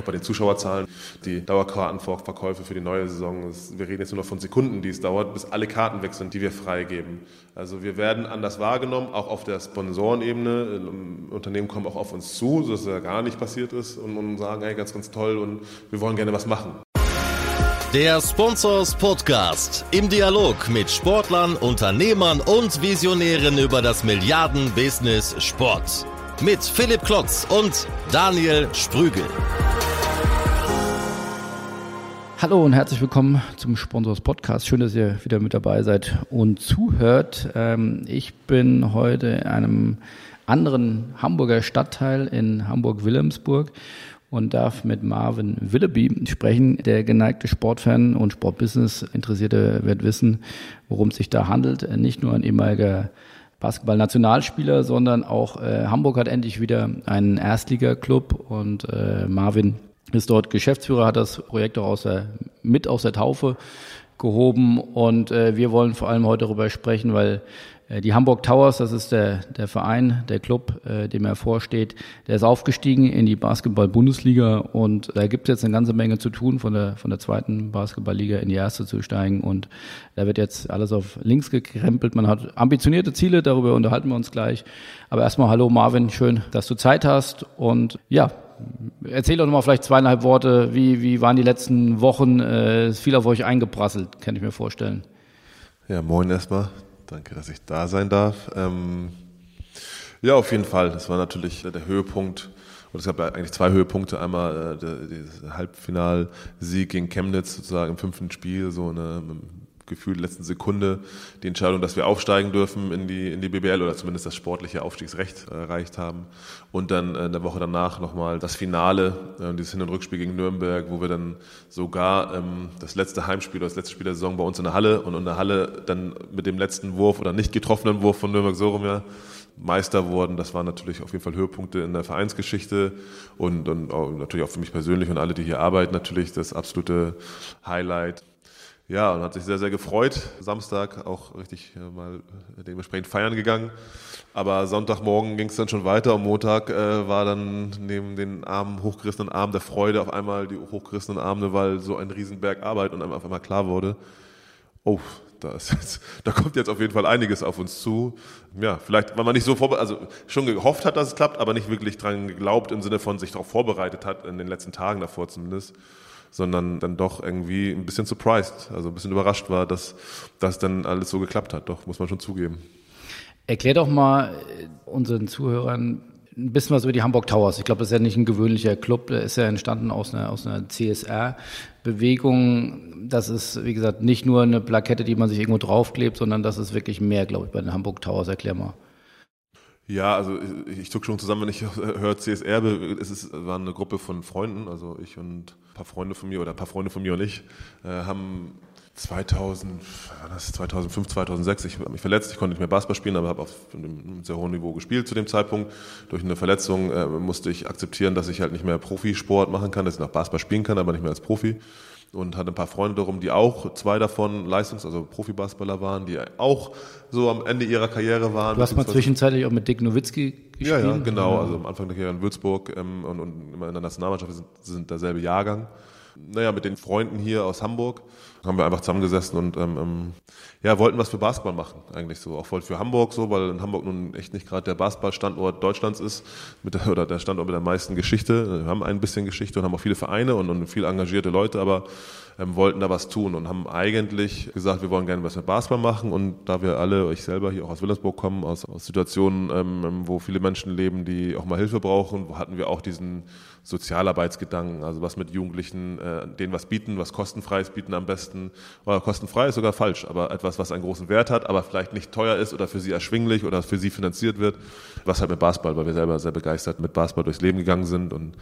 Auch bei den Zuschauerzahlen, die Dauerkartenverkäufe für die neue Saison. Wir reden jetzt nur noch von Sekunden, die es dauert, bis alle Karten weg sind, die wir freigeben. Also wir werden anders wahrgenommen, auch auf der Sponsorenebene. Unternehmen kommen auch auf uns zu, dass es ja gar nicht passiert ist und, und sagen, hey, ganz, ganz toll und wir wollen gerne was machen. Der Sponsors Podcast im Dialog mit Sportlern, Unternehmern und Visionären über das Milliarden-Business Sport. Mit Philipp Klotz und Daniel Sprügel. Hallo und herzlich willkommen zum Sponsors Podcast. Schön, dass ihr wieder mit dabei seid und zuhört. Ähm, ich bin heute in einem anderen Hamburger Stadtteil in Hamburg-Wilhelmsburg und darf mit Marvin Willoughby sprechen. Der geneigte Sportfan und Sportbusiness-Interessierte wird wissen, worum es sich da handelt. Nicht nur ein ehemaliger Basketball-Nationalspieler, sondern auch äh, Hamburg hat endlich wieder einen Erstliga-Club und äh, Marvin ist dort Geschäftsführer, hat das Projekt auch aus der, mit aus der Taufe gehoben und äh, wir wollen vor allem heute darüber sprechen, weil äh, die Hamburg Towers, das ist der, der Verein, der Club, äh, dem er vorsteht, der ist aufgestiegen in die Basketball-Bundesliga und da gibt es jetzt eine ganze Menge zu tun, von der, von der zweiten Basketballliga in die erste zu steigen und da wird jetzt alles auf links gekrempelt. Man hat ambitionierte Ziele, darüber unterhalten wir uns gleich. Aber erstmal hallo Marvin, schön, dass du Zeit hast und ja, Erzähl doch nochmal vielleicht zweieinhalb Worte. Wie, wie waren die letzten Wochen? Äh, ist viel auf euch eingeprasselt, kann ich mir vorstellen. Ja, moin erstmal. Danke, dass ich da sein darf. Ähm, ja, auf jeden Fall. Das war natürlich der Höhepunkt. Und es gab eigentlich zwei Höhepunkte. Einmal äh, der, der Halbfinalsieg gegen Chemnitz sozusagen im fünften Spiel, so eine Gefühl letzten Sekunde die Entscheidung, dass wir aufsteigen dürfen in die, in die BBL oder zumindest das sportliche Aufstiegsrecht erreicht haben. Und dann äh, in der Woche danach nochmal das Finale, äh, dieses Hin- und Rückspiel gegen Nürnberg, wo wir dann sogar ähm, das letzte Heimspiel oder das letzte Spiel der Saison bei uns in der Halle und in der Halle dann mit dem letzten Wurf oder nicht getroffenen Wurf von Nürnberg so rum ja Meister wurden. Das waren natürlich auf jeden Fall Höhepunkte in der Vereinsgeschichte und, und natürlich auch für mich persönlich und alle, die hier arbeiten, natürlich das absolute Highlight. Ja, und hat sich sehr, sehr gefreut. Samstag auch richtig äh, mal dementsprechend feiern gegangen. Aber Sonntagmorgen ging es dann schon weiter. Am Montag äh, war dann neben den Armen, hochgerissenen Armen der Freude auf einmal die hochgerissenen Arme, weil so ein Riesenberg Arbeit und einem auf einmal klar wurde, oh, da, jetzt, da kommt jetzt auf jeden Fall einiges auf uns zu. Ja, vielleicht, weil man nicht so vorbereitet, also schon gehofft hat, dass es klappt, aber nicht wirklich dran geglaubt im Sinne von sich darauf vorbereitet hat, in den letzten Tagen davor zumindest sondern dann doch irgendwie ein bisschen surprised, also ein bisschen überrascht war, dass das dann alles so geklappt hat. Doch, muss man schon zugeben. Erklär doch mal äh, unseren Zuhörern ein bisschen was über die Hamburg Towers. Ich glaube, das ist ja nicht ein gewöhnlicher Club, der ist ja entstanden aus einer, aus einer CSR-Bewegung. Das ist, wie gesagt, nicht nur eine Plakette, die man sich irgendwo draufklebt, sondern das ist wirklich mehr, glaube ich, bei den Hamburg Towers. Erklär mal. Ja, also ich, ich zucke schon zusammen, wenn ich höre CSR, es ist, war eine Gruppe von Freunden, also ich und ein paar Freunde von mir oder ein paar Freunde von mir und ich äh, haben 2000, war das 2005, 2006, ich habe mich verletzt, ich konnte nicht mehr Basketball spielen, aber habe auf einem sehr hohen Niveau gespielt zu dem Zeitpunkt. Durch eine Verletzung äh, musste ich akzeptieren, dass ich halt nicht mehr Profisport machen kann, dass ich noch Basketball spielen kann, aber nicht mehr als Profi und hatte ein paar Freunde darum, die auch zwei davon Leistungs-, also Profibasketballer waren, die auch so am Ende ihrer Karriere waren. Du hast mal zwischenzeitlich auch mit Dick Nowitzki gespielt? Ja, ja, genau. Also am Anfang der Karriere in Würzburg ähm, und, und immer in der Nationalmannschaft sind, sind derselbe Jahrgang. Naja, mit den Freunden hier aus Hamburg haben wir einfach zusammengesessen und ähm, ähm, ja, wollten was für Basketball machen, eigentlich so. Auch voll für Hamburg so, weil in Hamburg nun echt nicht gerade der Basketballstandort Deutschlands ist, mit der, oder der Standort mit der meisten Geschichte. Wir haben ein bisschen Geschichte und haben auch viele Vereine und, und viel engagierte Leute, aber ähm, wollten da was tun und haben eigentlich gesagt, wir wollen gerne was mit Basketball machen und da wir alle, ich selber hier auch aus Wilhelmsburg kommen, aus, aus Situationen, ähm, wo viele Menschen leben, die auch mal Hilfe brauchen, hatten wir auch diesen Sozialarbeitsgedanken, also was mit Jugendlichen, äh, denen was bieten, was kostenfreies bieten am besten, oder kostenfrei ist sogar falsch, aber etwas, was einen großen Wert hat, aber vielleicht nicht teuer ist oder für sie erschwinglich oder für sie finanziert wird, was halt mit Basketball, weil wir selber sehr begeistert mit Basketball durchs Leben gegangen sind und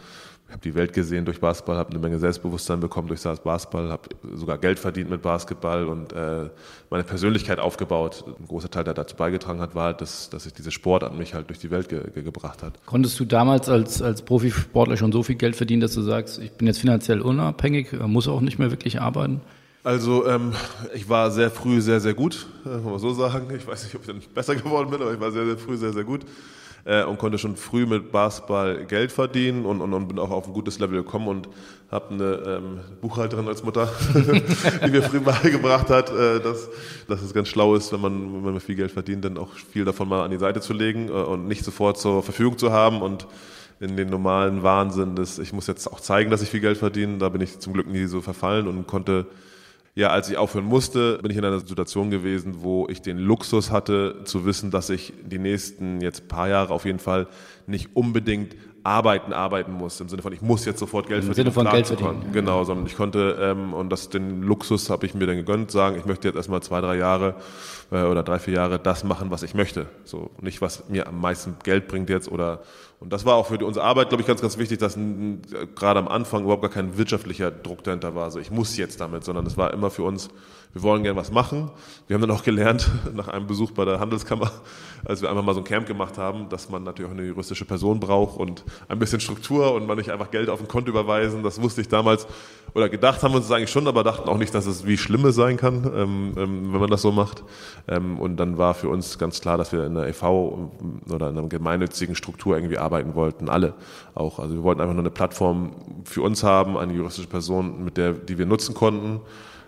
ich habe die Welt gesehen durch Basketball, habe eine Menge Selbstbewusstsein bekommen durch Basketball, habe sogar Geld verdient mit Basketball und äh, meine Persönlichkeit aufgebaut. Ein großer Teil, der dazu beigetragen hat, war, halt, dass, dass ich diese Sport an mich halt durch die Welt ge ge gebracht hat. Konntest du damals als, als Profisportler schon so viel Geld verdienen, dass du sagst, ich bin jetzt finanziell unabhängig, muss auch nicht mehr wirklich arbeiten? Also ähm, ich war sehr früh sehr, sehr gut, äh, kann man so sagen. Ich weiß nicht, ob ich dann besser geworden bin, aber ich war sehr, sehr früh sehr, sehr gut. Äh, und konnte schon früh mit Basketball Geld verdienen und, und, und bin auch auf ein gutes Level gekommen und habe eine ähm, Buchhalterin als Mutter, die mir früh beigebracht hat, äh, dass, dass es ganz schlau ist, wenn man, wenn man viel Geld verdient, dann auch viel davon mal an die Seite zu legen äh, und nicht sofort zur Verfügung zu haben und in den normalen Wahnsinn des, ich muss jetzt auch zeigen, dass ich viel Geld verdiene. Da bin ich zum Glück nie so verfallen und konnte ja, als ich aufhören musste, bin ich in einer Situation gewesen, wo ich den Luxus hatte, zu wissen, dass ich die nächsten jetzt paar Jahre auf jeden Fall nicht unbedingt arbeiten, arbeiten muss. Im Sinne von, ich muss jetzt sofort Geld Im verdienen. Im Sinne von Geld verdienen. Ja. Genau, sondern ich konnte, ähm, und das den Luxus habe ich mir dann gegönnt, sagen, ich möchte jetzt erstmal zwei, drei Jahre äh, oder drei, vier Jahre das machen, was ich möchte. So, nicht was mir am meisten Geld bringt jetzt oder und das war auch für die, unsere Arbeit, glaube ich, ganz, ganz wichtig, dass gerade am Anfang überhaupt gar kein wirtschaftlicher Druck dahinter war. Also ich muss jetzt damit, sondern es war immer für uns, wir wollen gern was machen. Wir haben dann auch gelernt, nach einem Besuch bei der Handelskammer, als wir einfach mal so ein Camp gemacht haben, dass man natürlich auch eine juristische Person braucht und ein bisschen Struktur und man nicht einfach Geld auf ein Konto überweisen. Das wusste ich damals oder gedacht haben wir uns eigentlich schon, aber dachten auch nicht, dass es wie Schlimmes sein kann, ähm, ähm, wenn man das so macht. Ähm, und dann war für uns ganz klar, dass wir in einer e.V. oder in einer gemeinnützigen Struktur irgendwie arbeiten wollten, alle auch. Also wir wollten einfach nur eine Plattform für uns haben, eine juristische Person, mit der, die wir nutzen konnten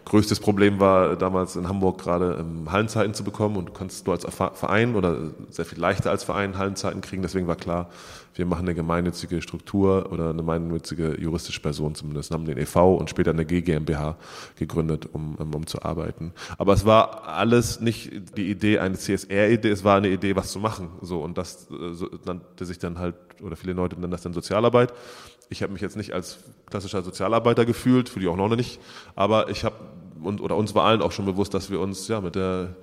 Größtes Problem war damals in Hamburg gerade ähm, Hallenzeiten zu bekommen und du kannst du als Verein oder sehr viel leichter als Verein Hallenzeiten kriegen. Deswegen war klar, wir machen eine gemeinnützige Struktur oder eine gemeinnützige juristische Person zumindest, haben den e.V. und später eine GmbH gegründet, um, um, um zu arbeiten. Aber es war alles nicht die Idee eine CSR-Idee, es war eine Idee, was zu machen. So und das äh, so, nannte sich dann halt oder viele Leute nennen das dann Sozialarbeit. Ich habe mich jetzt nicht als klassischer Sozialarbeiter gefühlt, fühle ich auch noch nicht, aber ich habe und oder uns war allen auch schon bewusst, dass wir uns ja mit der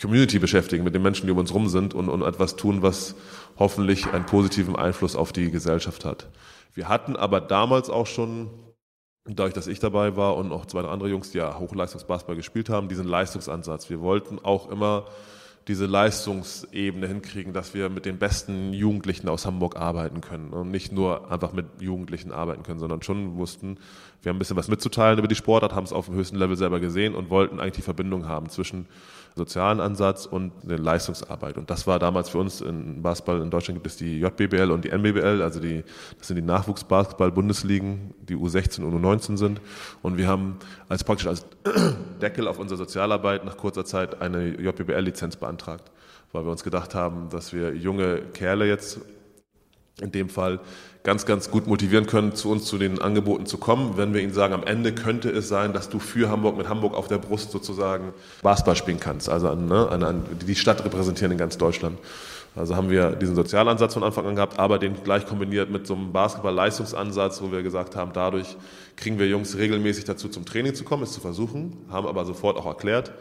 Community beschäftigen, mit den Menschen, die um uns rum sind und, und etwas tun, was hoffentlich einen positiven Einfluss auf die Gesellschaft hat. Wir hatten aber damals auch schon, dadurch, dass ich dabei war und auch zwei andere Jungs, die ja Hochleistungsbasketball gespielt haben, diesen Leistungsansatz. Wir wollten auch immer diese Leistungsebene hinkriegen, dass wir mit den besten Jugendlichen aus Hamburg arbeiten können und nicht nur einfach mit Jugendlichen arbeiten können, sondern schon wussten, wir haben ein bisschen was mitzuteilen über die Sportart, haben es auf dem höchsten Level selber gesehen und wollten eigentlich die Verbindung haben zwischen sozialen Ansatz und der Leistungsarbeit. Und das war damals für uns in Basketball in Deutschland gibt es die JBBL und die NBBL, also die, das sind die Nachwuchsbasketball-Bundesligen, die U16 und U19 sind. Und wir haben als praktisch als Deckel auf unsere Sozialarbeit nach kurzer Zeit eine JBBL-Lizenz beantragt, weil wir uns gedacht haben, dass wir junge Kerle jetzt in dem Fall ganz, ganz gut motivieren können, zu uns zu den Angeboten zu kommen, wenn wir ihnen sagen, am Ende könnte es sein, dass du für Hamburg mit Hamburg auf der Brust sozusagen Basketball spielen kannst, also ne, an, an, die Stadt repräsentieren in ganz Deutschland. Also haben wir diesen Sozialansatz von Anfang an gehabt, aber den gleich kombiniert mit so einem Basketball-Leistungsansatz, wo wir gesagt haben, dadurch kriegen wir Jungs regelmäßig dazu, zum Training zu kommen, es zu versuchen, haben aber sofort auch erklärt,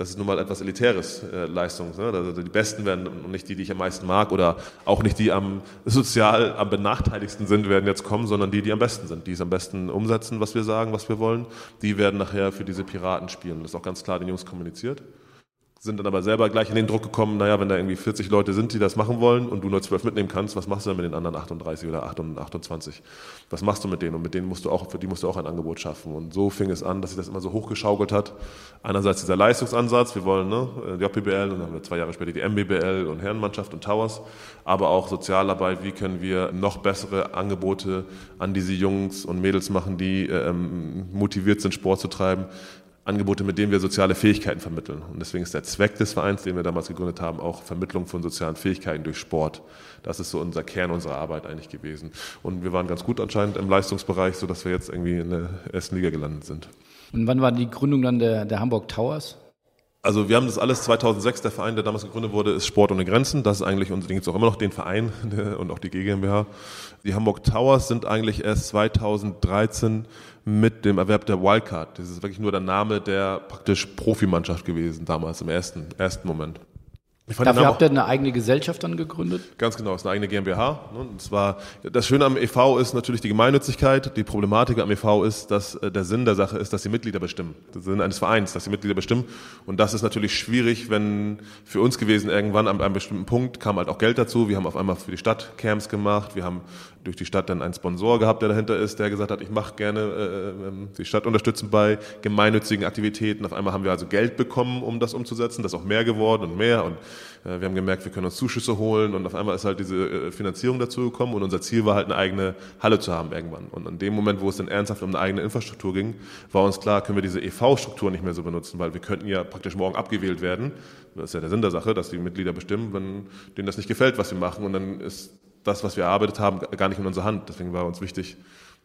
das ist nun mal etwas Elitäres äh, Leistung. Ne? Also die Besten werden nicht die, die ich am meisten mag oder auch nicht die am sozial am benachteiligsten sind, werden jetzt kommen, sondern die, die am besten sind, die es am besten umsetzen, was wir sagen, was wir wollen. Die werden nachher für diese Piraten spielen. Das ist auch ganz klar den Jungs kommuniziert sind dann aber selber gleich in den Druck gekommen, naja, wenn da irgendwie 40 Leute sind, die das machen wollen und du nur 12 mitnehmen kannst, was machst du dann mit den anderen 38 oder 28? Was machst du mit denen? Und mit denen musst du auch, für die musst du auch ein Angebot schaffen. Und so fing es an, dass sich das immer so hochgeschaukelt hat. Einerseits dieser Leistungsansatz, wir wollen ne, die JPBL und dann haben wir zwei Jahre später die MBBL und Herrenmannschaft und Towers, aber auch Sozialarbeit, wie können wir noch bessere Angebote an diese Jungs und Mädels machen, die ähm, motiviert sind, Sport zu treiben, Angebote, mit denen wir soziale Fähigkeiten vermitteln. Und deswegen ist der Zweck des Vereins, den wir damals gegründet haben, auch Vermittlung von sozialen Fähigkeiten durch Sport. Das ist so unser Kern unserer Arbeit eigentlich gewesen. Und wir waren ganz gut anscheinend im Leistungsbereich, sodass wir jetzt irgendwie in der ersten Liga gelandet sind. Und wann war die Gründung dann der, der Hamburg Towers? Also wir haben das alles 2006, der Verein, der damals gegründet wurde, ist Sport ohne Grenzen. Das ist eigentlich, und gibt es auch immer noch den Verein und auch die GmbH. Die Hamburg Towers sind eigentlich erst 2013 mit dem Erwerb der Wildcard. Das ist wirklich nur der Name der praktisch Profimannschaft gewesen damals im ersten, ersten Moment. Dafür habt ihr eine eigene Gesellschaft dann gegründet? Ganz genau, es ist eine eigene GmbH. Ne? Und zwar, das Schöne am EV ist natürlich die Gemeinnützigkeit. Die Problematik am EV ist, dass äh, der Sinn der Sache ist, dass die Mitglieder bestimmen. Der Sinn eines Vereins, dass die Mitglieder bestimmen. Und das ist natürlich schwierig, wenn für uns gewesen irgendwann an einem bestimmten Punkt kam halt auch Geld dazu. Wir haben auf einmal für die Stadt Camps gemacht. Wir haben durch die Stadt dann einen Sponsor gehabt, der dahinter ist, der gesagt hat, ich mache gerne äh, ähm, die Stadt unterstützen bei gemeinnützigen Aktivitäten. Auf einmal haben wir also Geld bekommen, um das umzusetzen. Das ist auch mehr geworden und mehr und Äh, wir haben gemerkt, wir können uns Zuschüsse holen und auf einmal ist halt diese äh, Finanzierung dazu gekommen und unser Ziel war halt eine eigene Halle zu haben irgendwann. Und in dem Moment, wo es dann ernsthaft um eine eigene Infrastruktur ging, war uns klar, können wir diese EV-Struktur nicht mehr so benutzen, weil wir könnten ja praktisch morgen abgewählt werden. Das ist ja der Sinn der Sache, dass die Mitglieder bestimmen, wenn denen das nicht gefällt, was wir machen und dann ist das, was wir erarbeitet haben, gar nicht in unserer Hand. Deswegen war uns wichtig,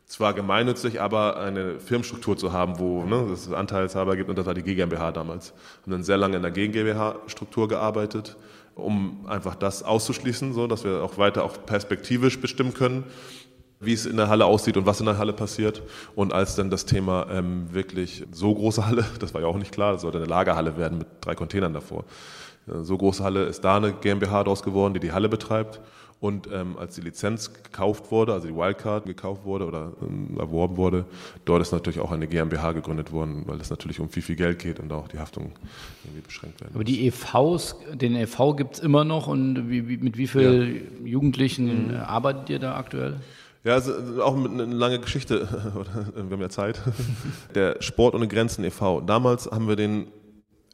zwar gemeinnützig, aber eine Firmenstruktur zu haben, wo ne, es Anteilshaber gibt und das war die GmbH damals. Haben dann sehr lange in der GmbH-Struktur gearbeitet, um einfach das auszuschließen, so dass wir auch weiter auch perspektivisch bestimmen können, wie es in der Halle aussieht und was in der Halle passiert. Und als dann das Thema ähm, wirklich so große Halle, das war ja auch nicht klar, das sollte eine Lagerhalle werden mit drei Containern davor. So große Halle ist da eine GmbH daraus geworden, die die Halle betreibt. Und ähm, als die Lizenz gekauft wurde, also die Wildcard gekauft wurde oder ähm, erworben wurde, dort ist natürlich auch eine GmbH gegründet worden, weil es natürlich um viel, viel Geld geht und auch die Haftung irgendwie beschränkt werden. Aber die EVs, den EV gibt es immer noch und wie, wie, mit wie vielen ja. Jugendlichen mhm. arbeitet ihr da aktuell? Ja, also auch eine lange Geschichte, wir haben ja Zeit. Der Sport ohne Grenzen e.V. Damals haben wir den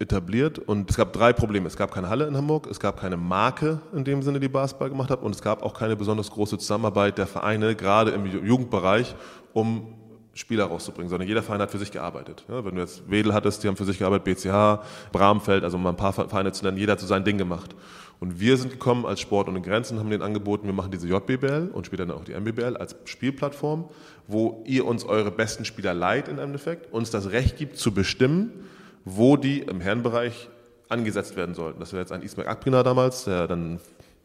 etabliert und es gab drei Probleme. Es gab keine Halle in Hamburg, es gab keine Marke in dem Sinne, die Basketball gemacht hat und es gab auch keine besonders große Zusammenarbeit der Vereine, gerade im Jugendbereich, um Spieler rauszubringen, sondern jeder Verein hat für sich gearbeitet. Ja, wenn du jetzt Wedel hattest, die haben für sich gearbeitet, BCH, Bramfeld, also um ein paar Vereine zu nennen, jeder hat so sein Ding gemacht. Und wir sind gekommen als Sport ohne Grenzen, haben den angeboten, wir machen diese JBBL und später dann auch die MBBL als Spielplattform, wo ihr uns eure besten Spieler leiht im Endeffekt, uns das Recht gibt zu bestimmen, wo die im Herrenbereich angesetzt werden sollten. Das wäre jetzt ein Ismail Akpina damals, der dann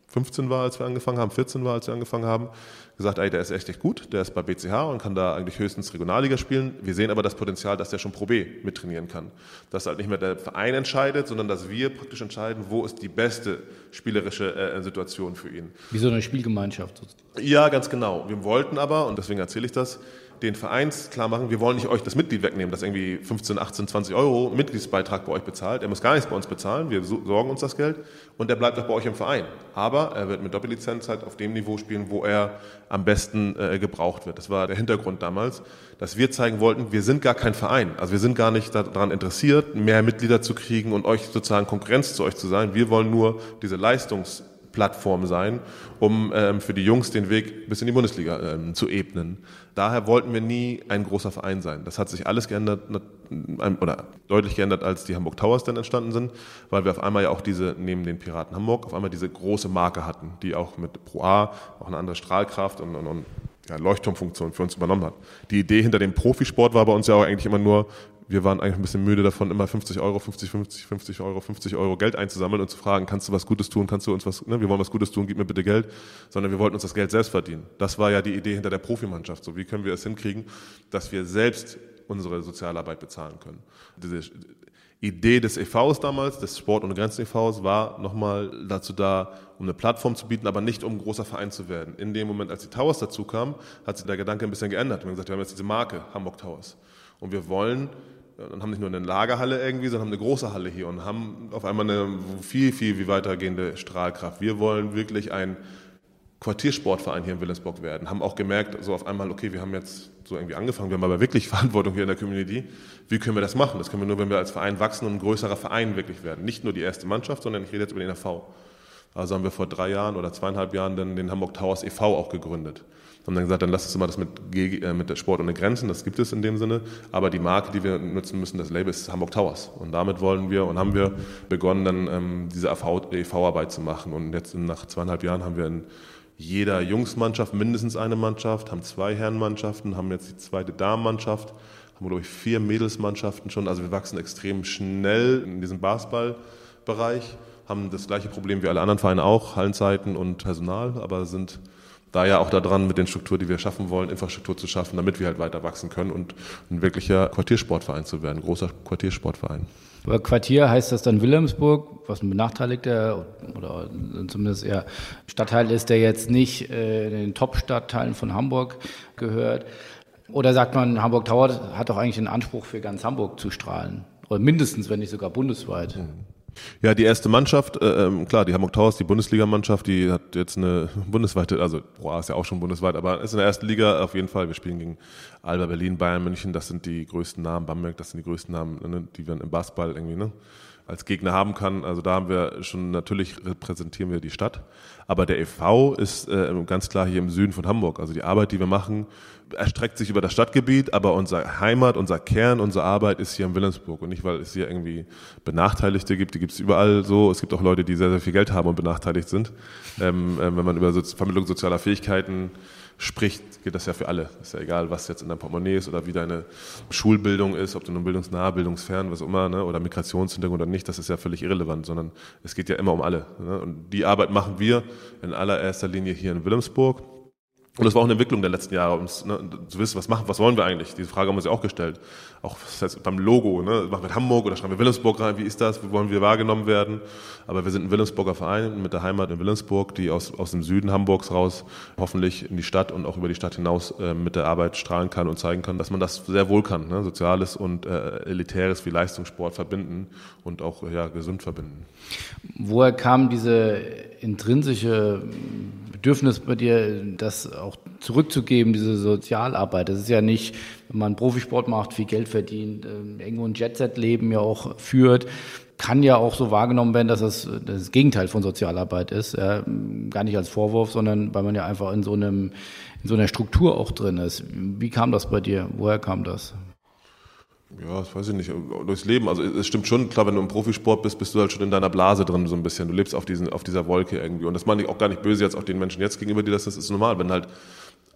15 war, als wir angefangen haben, 14 war, als wir angefangen haben, gesagt, ey, der ist echt, echt gut, der ist bei BCH und kann da eigentlich höchstens Regionalliga spielen. Wir sehen aber das Potenzial, dass der schon Pro B mittrainieren kann. Dass halt nicht mehr der Verein entscheidet, sondern dass wir praktisch entscheiden, wo ist die beste spielerische äh, Situation für ihn. Wie so eine Spielgemeinschaft. Ja, ganz genau. Wir wollten aber, und deswegen erzähle ich das, den Vereins klar machen, wir wollen nicht euch das Mitglied wegnehmen, das irgendwie 15, 18, 20 Euro Mitgliedsbeitrag bei euch bezahlt. Er muss gar nichts bei uns bezahlen, wir sorgen uns das Geld und er bleibt auch bei euch im Verein. Aber er wird mit Doppellizenz halt auf dem Niveau spielen, wo er am besten äh, gebraucht wird. Das war der Hintergrund damals, dass wir zeigen wollten, wir sind gar kein Verein. Also wir sind gar nicht daran interessiert, mehr Mitglieder zu kriegen und euch sozusagen Konkurrenz zu euch zu sein. Wir wollen nur diese Leistungs Plattform sein, um ähm, für die Jungs den Weg bis in die Bundesliga ähm, zu ebnen. Daher wollten wir nie ein großer Verein sein. Das hat sich alles geändert oder deutlich geändert, als die Hamburg Towers dann entstanden sind, weil wir auf einmal ja auch diese, neben den Piraten Hamburg, auf einmal diese große Marke hatten, die auch mit Pro A auch eine andere Strahlkraft und, und, und ja, Leuchtturmfunktion für uns übernommen hat. Die Idee hinter dem Profisport war bei uns ja auch eigentlich immer nur, wir waren eigentlich ein bisschen müde davon, immer 50 Euro, 50, 50, 50 Euro, 50 Euro Geld einzusammeln und zu fragen, kannst du was Gutes tun, kannst du uns was, ne, wir wollen was Gutes tun, gib mir bitte Geld, sondern wir wollten uns das Geld selbst verdienen. Das war ja die Idee hinter der Profimannschaft. So, wie können wir es hinkriegen, dass wir selbst unsere Sozialarbeit bezahlen können? Diese Idee des EVs damals, des Sport- und Grenzen EVs, war nochmal dazu da, um eine Plattform zu bieten, aber nicht um ein großer Verein zu werden. In dem Moment, als die Towers dazu kamen, hat sich der Gedanke ein bisschen geändert. Wir haben gesagt, wir haben jetzt diese Marke Hamburg Towers. Und wir wollen und haben nicht nur eine Lagerhalle irgendwie, sondern haben eine große Halle hier und haben auf einmal eine viel, viel, viel weitergehende Strahlkraft. Wir wollen wirklich ein Quartiersportverein hier in Willensburg werden. Haben auch gemerkt, so auf einmal, okay, wir haben jetzt so irgendwie angefangen, wir haben aber wirklich Verantwortung hier in der Community. Wie können wir das machen? Das können wir nur, wenn wir als Verein wachsen und ein größerer Verein wirklich werden. Nicht nur die erste Mannschaft, sondern ich rede jetzt über den AV. Also haben wir vor drei Jahren oder zweieinhalb Jahren dann den Hamburg Towers e.V. auch gegründet haben dann gesagt, dann lass uns mal das mit, äh, mit Sport ohne Grenzen, das gibt es in dem Sinne, aber die Marke, die wir nutzen müssen, das Label ist Hamburg Towers. Und damit wollen wir und haben wir begonnen, dann ähm, diese EV-Arbeit zu machen. Und jetzt nach zweieinhalb Jahren haben wir in jeder Jungsmannschaft mindestens eine Mannschaft, haben zwei Herrenmannschaften, haben jetzt die zweite Damenmannschaft, haben glaube ich vier Mädelsmannschaften schon, also wir wachsen extrem schnell in diesem Basketballbereich, haben das gleiche Problem wie alle anderen Vereine auch, Hallenzeiten und Personal, aber sind da ja auch daran, mit den Strukturen, die wir schaffen wollen, Infrastruktur zu schaffen, damit wir halt weiter wachsen können und ein wirklicher Quartiersportverein zu werden, ein großer Quartiersportverein. Aber Quartier heißt das dann Wilhelmsburg, was ein benachteiligter oder zumindest eher Stadtteil ist, der jetzt nicht äh, in den Top-Stadtteilen von Hamburg gehört. Oder sagt man, Hamburg Tower hat doch eigentlich den Anspruch, für ganz Hamburg zu strahlen. Oder mindestens, wenn nicht sogar bundesweit. Mhm. Ja, die erste Mannschaft, äh, ähm, klar, die Hamburg Towers, die Bundesligamannschaft, die hat jetzt eine bundesweite, also Pro ist ja auch schon bundesweit, aber ist in der ersten Liga auf jeden Fall. Wir spielen gegen Alba Berlin, Bayern München, das sind die größten Namen, Bamberg, das sind die größten Namen, ne, die wir im Basketball irgendwie ne, als Gegner haben kann. Also da haben wir schon, natürlich repräsentieren wir die Stadt. Aber der e.V. ist äh, ganz klar hier im Süden von Hamburg. Also die Arbeit, die wir machen, erstreckt sich über das Stadtgebiet, aber unsere Heimat, unser Kern, unsere Arbeit ist hier in Wilhelmsburg. Und nicht, weil es hier irgendwie Benachteiligte gibt, die gibt es überall so. Es gibt auch Leute, die sehr, sehr viel Geld haben und benachteiligt sind. Ähm, äh, wenn man über so Vermittlung sozialer Fähigkeiten spricht, geht das ja für alle. Ist ja egal, was jetzt in deinem Portemonnaie ist oder wie deine Schulbildung ist, ob du nun bildungsnah, bildungsfern, was auch immer, ne, oder Migrationshintergrund oder nicht, das ist ja völlig irrelevant, sondern es geht ja immer um alle. Ne? Und die Arbeit machen wir in allererster Linie hier in Wilhelmsburg und das war auch eine Entwicklung der letzten Jahre, um ne, zu wissen, was machen, was wollen wir eigentlich? Diese Frage haben wir uns ja auch gestellt. Auch das heißt, beim Logo, ne, machen wir Hamburg oder schreiben wir Wilhelmsburg rein, wie ist das? Wie wollen wir wahrgenommen werden? Aber wir sind ein Wilhelmsburger Verein mit der Heimat in Wilhelmsburg, die aus, aus dem Süden Hamburgs raus hoffentlich in die Stadt und auch über die Stadt hinaus äh, mit der Arbeit strahlen kann und zeigen kann, dass man das sehr wohl kann, ne? Soziales und äh, Elitäres wie Leistungssport verbinden und auch ja, gesund verbinden. Woher kam diese intrinsische Bedürfnis bei dir, das auch zurückzugeben, diese Sozialarbeit. Das ist ja nicht, wenn man Profisport macht, viel Geld verdient, äh, irgendwo ein Jet-Set-Leben ja auch führt, kann ja auch so wahrgenommen werden, dass das das Gegenteil von Sozialarbeit ist. Ja, gar nicht als Vorwurf, sondern weil man ja einfach in so einem in so einer Struktur auch drin ist. Wie kam das bei dir? Woher kam das? Ja, das weiß ich nicht. Durchs Leben. Also es stimmt schon, klar, wenn du im Profisport bist, bist du halt schon in deiner Blase drin so ein bisschen. Du lebst auf, diesen, auf dieser Wolke irgendwie. Und das meine ich auch gar nicht böse jetzt auch den Menschen jetzt gegenüber, die das, das ist normal. Wenn halt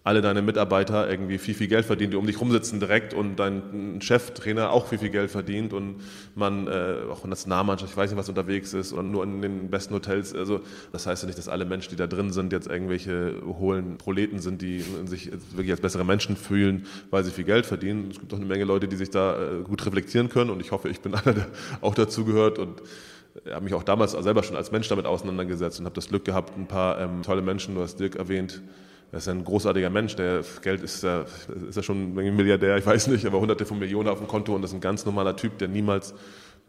alle deine Mitarbeiter irgendwie viel, viel Geld verdienen, die um dich rumsitzen direkt und dein Cheftrainer auch viel, viel Geld verdient und man äh, auch in der Nationalmannschaft, ich weiß nicht, was unterwegs ist und nur in den besten Hotels. Also das heißt ja nicht, dass alle Menschen, die da drin sind, jetzt irgendwelche hohlen Proleten sind, die sich wirklich als bessere Menschen fühlen, weil sie viel Geld verdienen. Es gibt auch eine Menge Leute, die sich da äh, gut reflektieren können und ich hoffe, ich bin einer, der auch dazu gehört und habe mich auch damals selber schon als Mensch damit auseinandergesetzt und habe das Glück gehabt, ein paar ähm, tolle Menschen, du hast Dirk erwähnt, er ist ein großartiger Mensch. Der Geld ist, äh, ist er schon ein Milliardär, ich weiß nicht, aber hunderte von Millionen auf dem Konto und das ist ein ganz normaler Typ, der niemals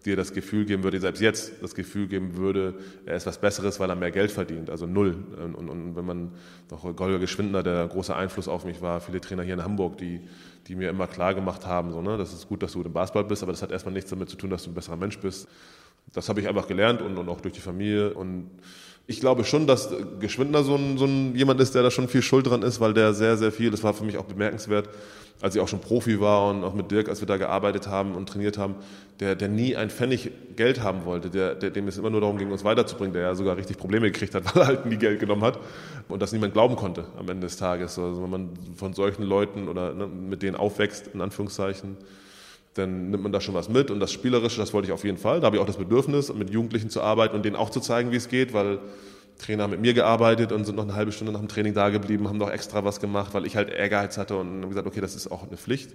dir das Gefühl geben würde, selbst jetzt das Gefühl geben würde, er ist was Besseres, weil er mehr Geld verdient, also null. Und, und, und wenn man noch Golger Geschwindner, der großer Einfluss auf mich war, viele Trainer hier in Hamburg, die, die mir immer klar gemacht haben, so, ne, das ist gut, dass du im Basketball bist, aber das hat erstmal nichts damit zu tun, dass du ein besserer Mensch bist. Das habe ich einfach gelernt und, und auch durch die Familie und ich glaube schon, dass Geschwindner so ein, so ein jemand ist, der da schon viel Schuld dran ist, weil der sehr, sehr viel, das war für mich auch bemerkenswert, als ich auch schon Profi war und auch mit Dirk, als wir da gearbeitet haben und trainiert haben, der, der nie ein Pfennig Geld haben wollte, der, der, dem es immer nur darum ging, uns weiterzubringen, der ja sogar richtig Probleme gekriegt hat, weil er halt nie Geld genommen hat und das niemand glauben konnte am Ende des Tages. Also wenn man von solchen Leuten oder ne, mit denen aufwächst, in Anführungszeichen, dann nimmt man da schon was mit und das Spielerische, das wollte ich auf jeden Fall. Da habe ich auch das Bedürfnis, mit Jugendlichen zu arbeiten und denen auch zu zeigen, wie es geht, weil Trainer haben mit mir gearbeitet und sind noch eine halbe Stunde nach dem Training da geblieben, haben noch extra was gemacht, weil ich halt Ehrgeiz hatte und haben gesagt, okay, das ist auch eine Pflicht.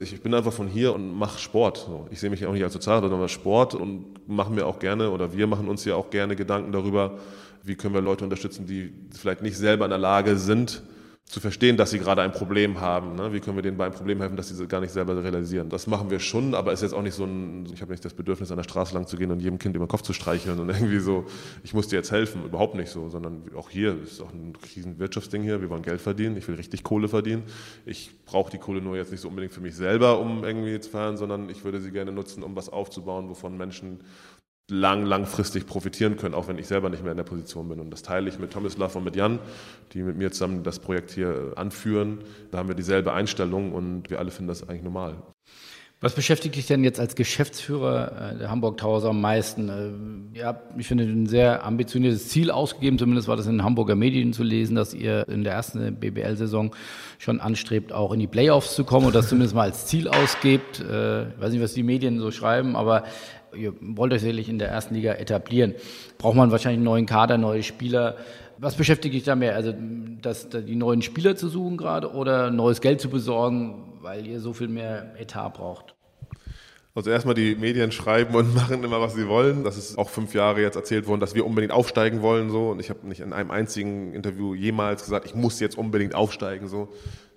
Ich, bin einfach von hier und mache Sport. Ich sehe mich auch nicht als Sozialarbeiter, sondern als Sport und machen mir auch gerne oder wir machen uns ja auch gerne Gedanken darüber, wie können wir Leute unterstützen, die vielleicht nicht selber in der Lage sind, zu verstehen, dass sie gerade ein Problem haben. Ne? Wie können wir denen bei einem Problem helfen, dass sie gar nicht selber realisieren? Das machen wir schon, aber es ist jetzt auch nicht so ein, ich habe nicht das Bedürfnis, an der Straße lang zu gehen und jedem Kind über den Kopf zu streicheln und irgendwie so, ich muss dir jetzt helfen. Überhaupt nicht so, sondern auch hier ist auch ein riesen Wirtschaftsding hier. Wir wollen Geld verdienen. Ich will richtig Kohle verdienen. Ich brauche die Kohle nur jetzt nicht so unbedingt für mich selber, um irgendwie zu feiern, sondern ich würde sie gerne nutzen, um was aufzubauen, wovon Menschen lang, langfristig profitieren können, auch wenn ich selber nicht mehr in der Position bin. Und das teile ich mit Thomas Love und mit Jan, die mit mir zusammen das Projekt hier anführen. Da haben wir dieselbe Einstellung und wir alle finden das eigentlich normal. Was beschäftigt dich denn jetzt als Geschäftsführer äh, der Hamburg Towers am meisten? Äh, ihr habt, ich finde, ein sehr ambitioniertes Ziel ausgegeben, zumindest war das in Hamburger Medien zu lesen, dass ihr in der ersten BBL-Saison schon anstrebt, auch in die Playoffs zu kommen und das zumindest mal als Ziel ausgebt. Äh, ich weiß nicht, was die Medien so schreiben, aber ihr wollt euch sicherlich in der ersten Liga etablieren. Braucht man wahrscheinlich einen neuen Kader, neue Spieler. Was beschäftigt dich da mehr? Also das, die neuen Spieler zu suchen gerade oder neues Geld zu besorgen, weil ihr so viel mehr Etat braucht? Also erstmal die Medien schreiben und machen immer, was sie wollen. Das ist auch fünf Jahre jetzt erzählt worden, dass wir unbedingt aufsteigen wollen. So. Und ich habe nicht in einem einzigen Interview jemals gesagt, ich muss jetzt unbedingt aufsteigen. So.